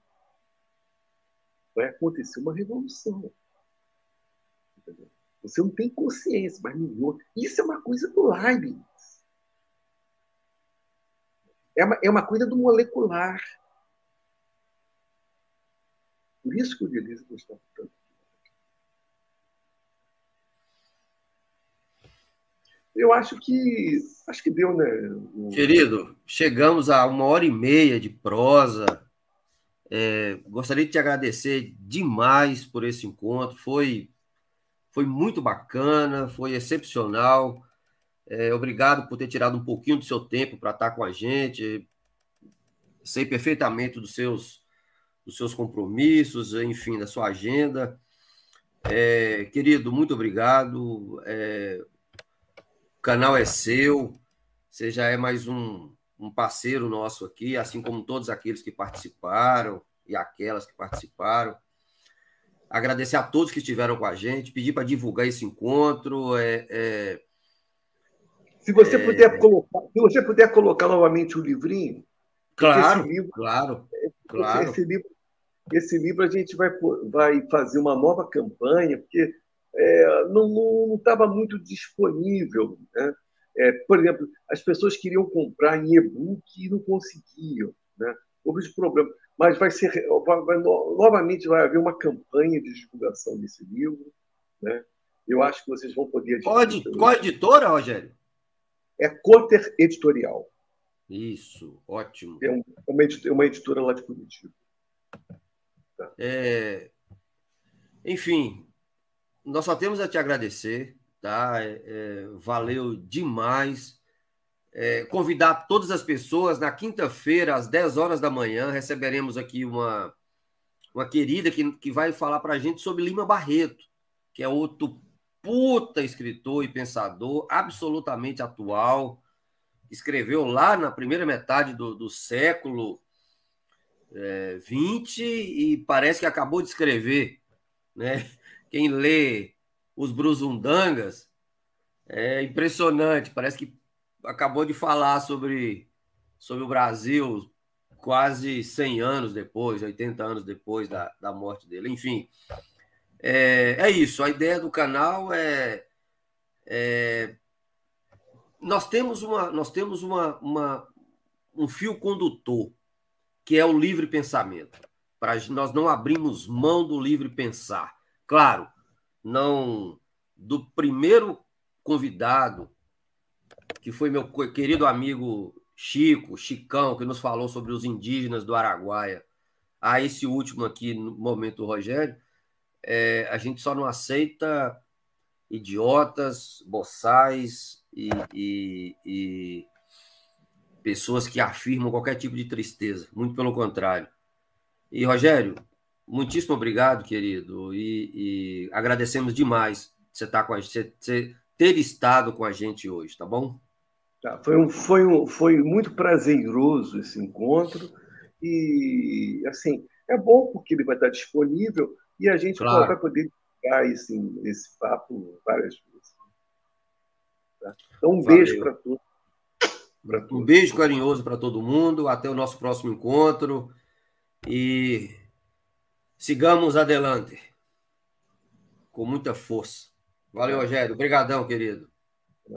[SPEAKER 3] vai acontecer uma revolução. Entendeu? Você não tem consciência, mas milhões. Isso é uma coisa do Leibniz. É uma, é uma coisa do molecular. Por isso que o Deleuze gostava tanto. Eu acho que acho que deu, né?
[SPEAKER 2] Querido, chegamos a uma hora e meia de prosa. É, gostaria de te agradecer demais por esse encontro. Foi, foi muito bacana, foi excepcional. É, obrigado por ter tirado um pouquinho do seu tempo para estar com a gente. Sei perfeitamente dos seus, dos seus compromissos, enfim, da sua agenda. É, querido, muito obrigado. É, o canal é seu. Você já é mais um, um parceiro nosso aqui, assim como todos aqueles que participaram e aquelas que participaram. Agradecer a todos que estiveram com a gente, pedir para divulgar esse encontro. É, é
[SPEAKER 3] se você, é... puder colocar, se você puder colocar novamente o livrinho.
[SPEAKER 2] Claro, livro, claro,
[SPEAKER 3] claro. Esse livro, esse livro a gente vai, vai fazer uma nova campanha, porque é, não estava muito disponível. Né? É, por exemplo, as pessoas queriam comprar em e-book e não conseguiam. Né? Houve esse problema. Mas vai ser, vai, novamente vai haver uma campanha de divulgação desse livro. Né? Eu acho que vocês vão poder.
[SPEAKER 2] Qual, qual editora, Rogério?
[SPEAKER 3] é Cotter Editorial.
[SPEAKER 2] Isso, ótimo.
[SPEAKER 3] É, uma, uma editora lá de Curitiba.
[SPEAKER 2] Tá. É... Enfim, nós só temos a te agradecer, tá? É, é, valeu demais. É, convidar todas as pessoas, na quinta-feira, às 10 horas da manhã, receberemos aqui uma, uma querida que, que vai falar para a gente sobre Lima Barreto, que é outro puta escritor e pensador, absolutamente atual. Escreveu lá na primeira metade do, do século é, 20 e parece que acabou de escrever. Né? Quem lê os Bruzundangas é impressionante. Parece que acabou de falar sobre, sobre o Brasil quase 100 anos depois, 80 anos depois da, da morte dele. Enfim, é, é isso, a ideia do canal é, é nós temos uma nós temos uma, uma, um fio condutor que é o livre pensamento. Para nós não abrimos mão do livre pensar. Claro, não do primeiro convidado que foi meu querido amigo Chico, Chicão, que nos falou sobre os indígenas do Araguaia, a esse último aqui no momento Rogério, é, a gente só não aceita idiotas, boçais e, e, e, pessoas que afirmam qualquer tipo de tristeza. Muito pelo contrário. E, Rogério, muitíssimo obrigado, querido. E, e agradecemos demais você, estar com a, você, você ter estado com a gente hoje, tá bom?
[SPEAKER 3] Tá, foi, um, foi, um, foi muito prazeroso esse encontro. E, assim, é bom porque ele vai estar disponível e a gente claro. vai poder pegar esse, esse papo várias vezes. Tá? Então, um Valeu. beijo para todos.
[SPEAKER 2] Um beijo carinhoso para todo mundo. Até o nosso próximo encontro. E sigamos adelante. Com muita força. Valeu, Rogério. Obrigadão, querido.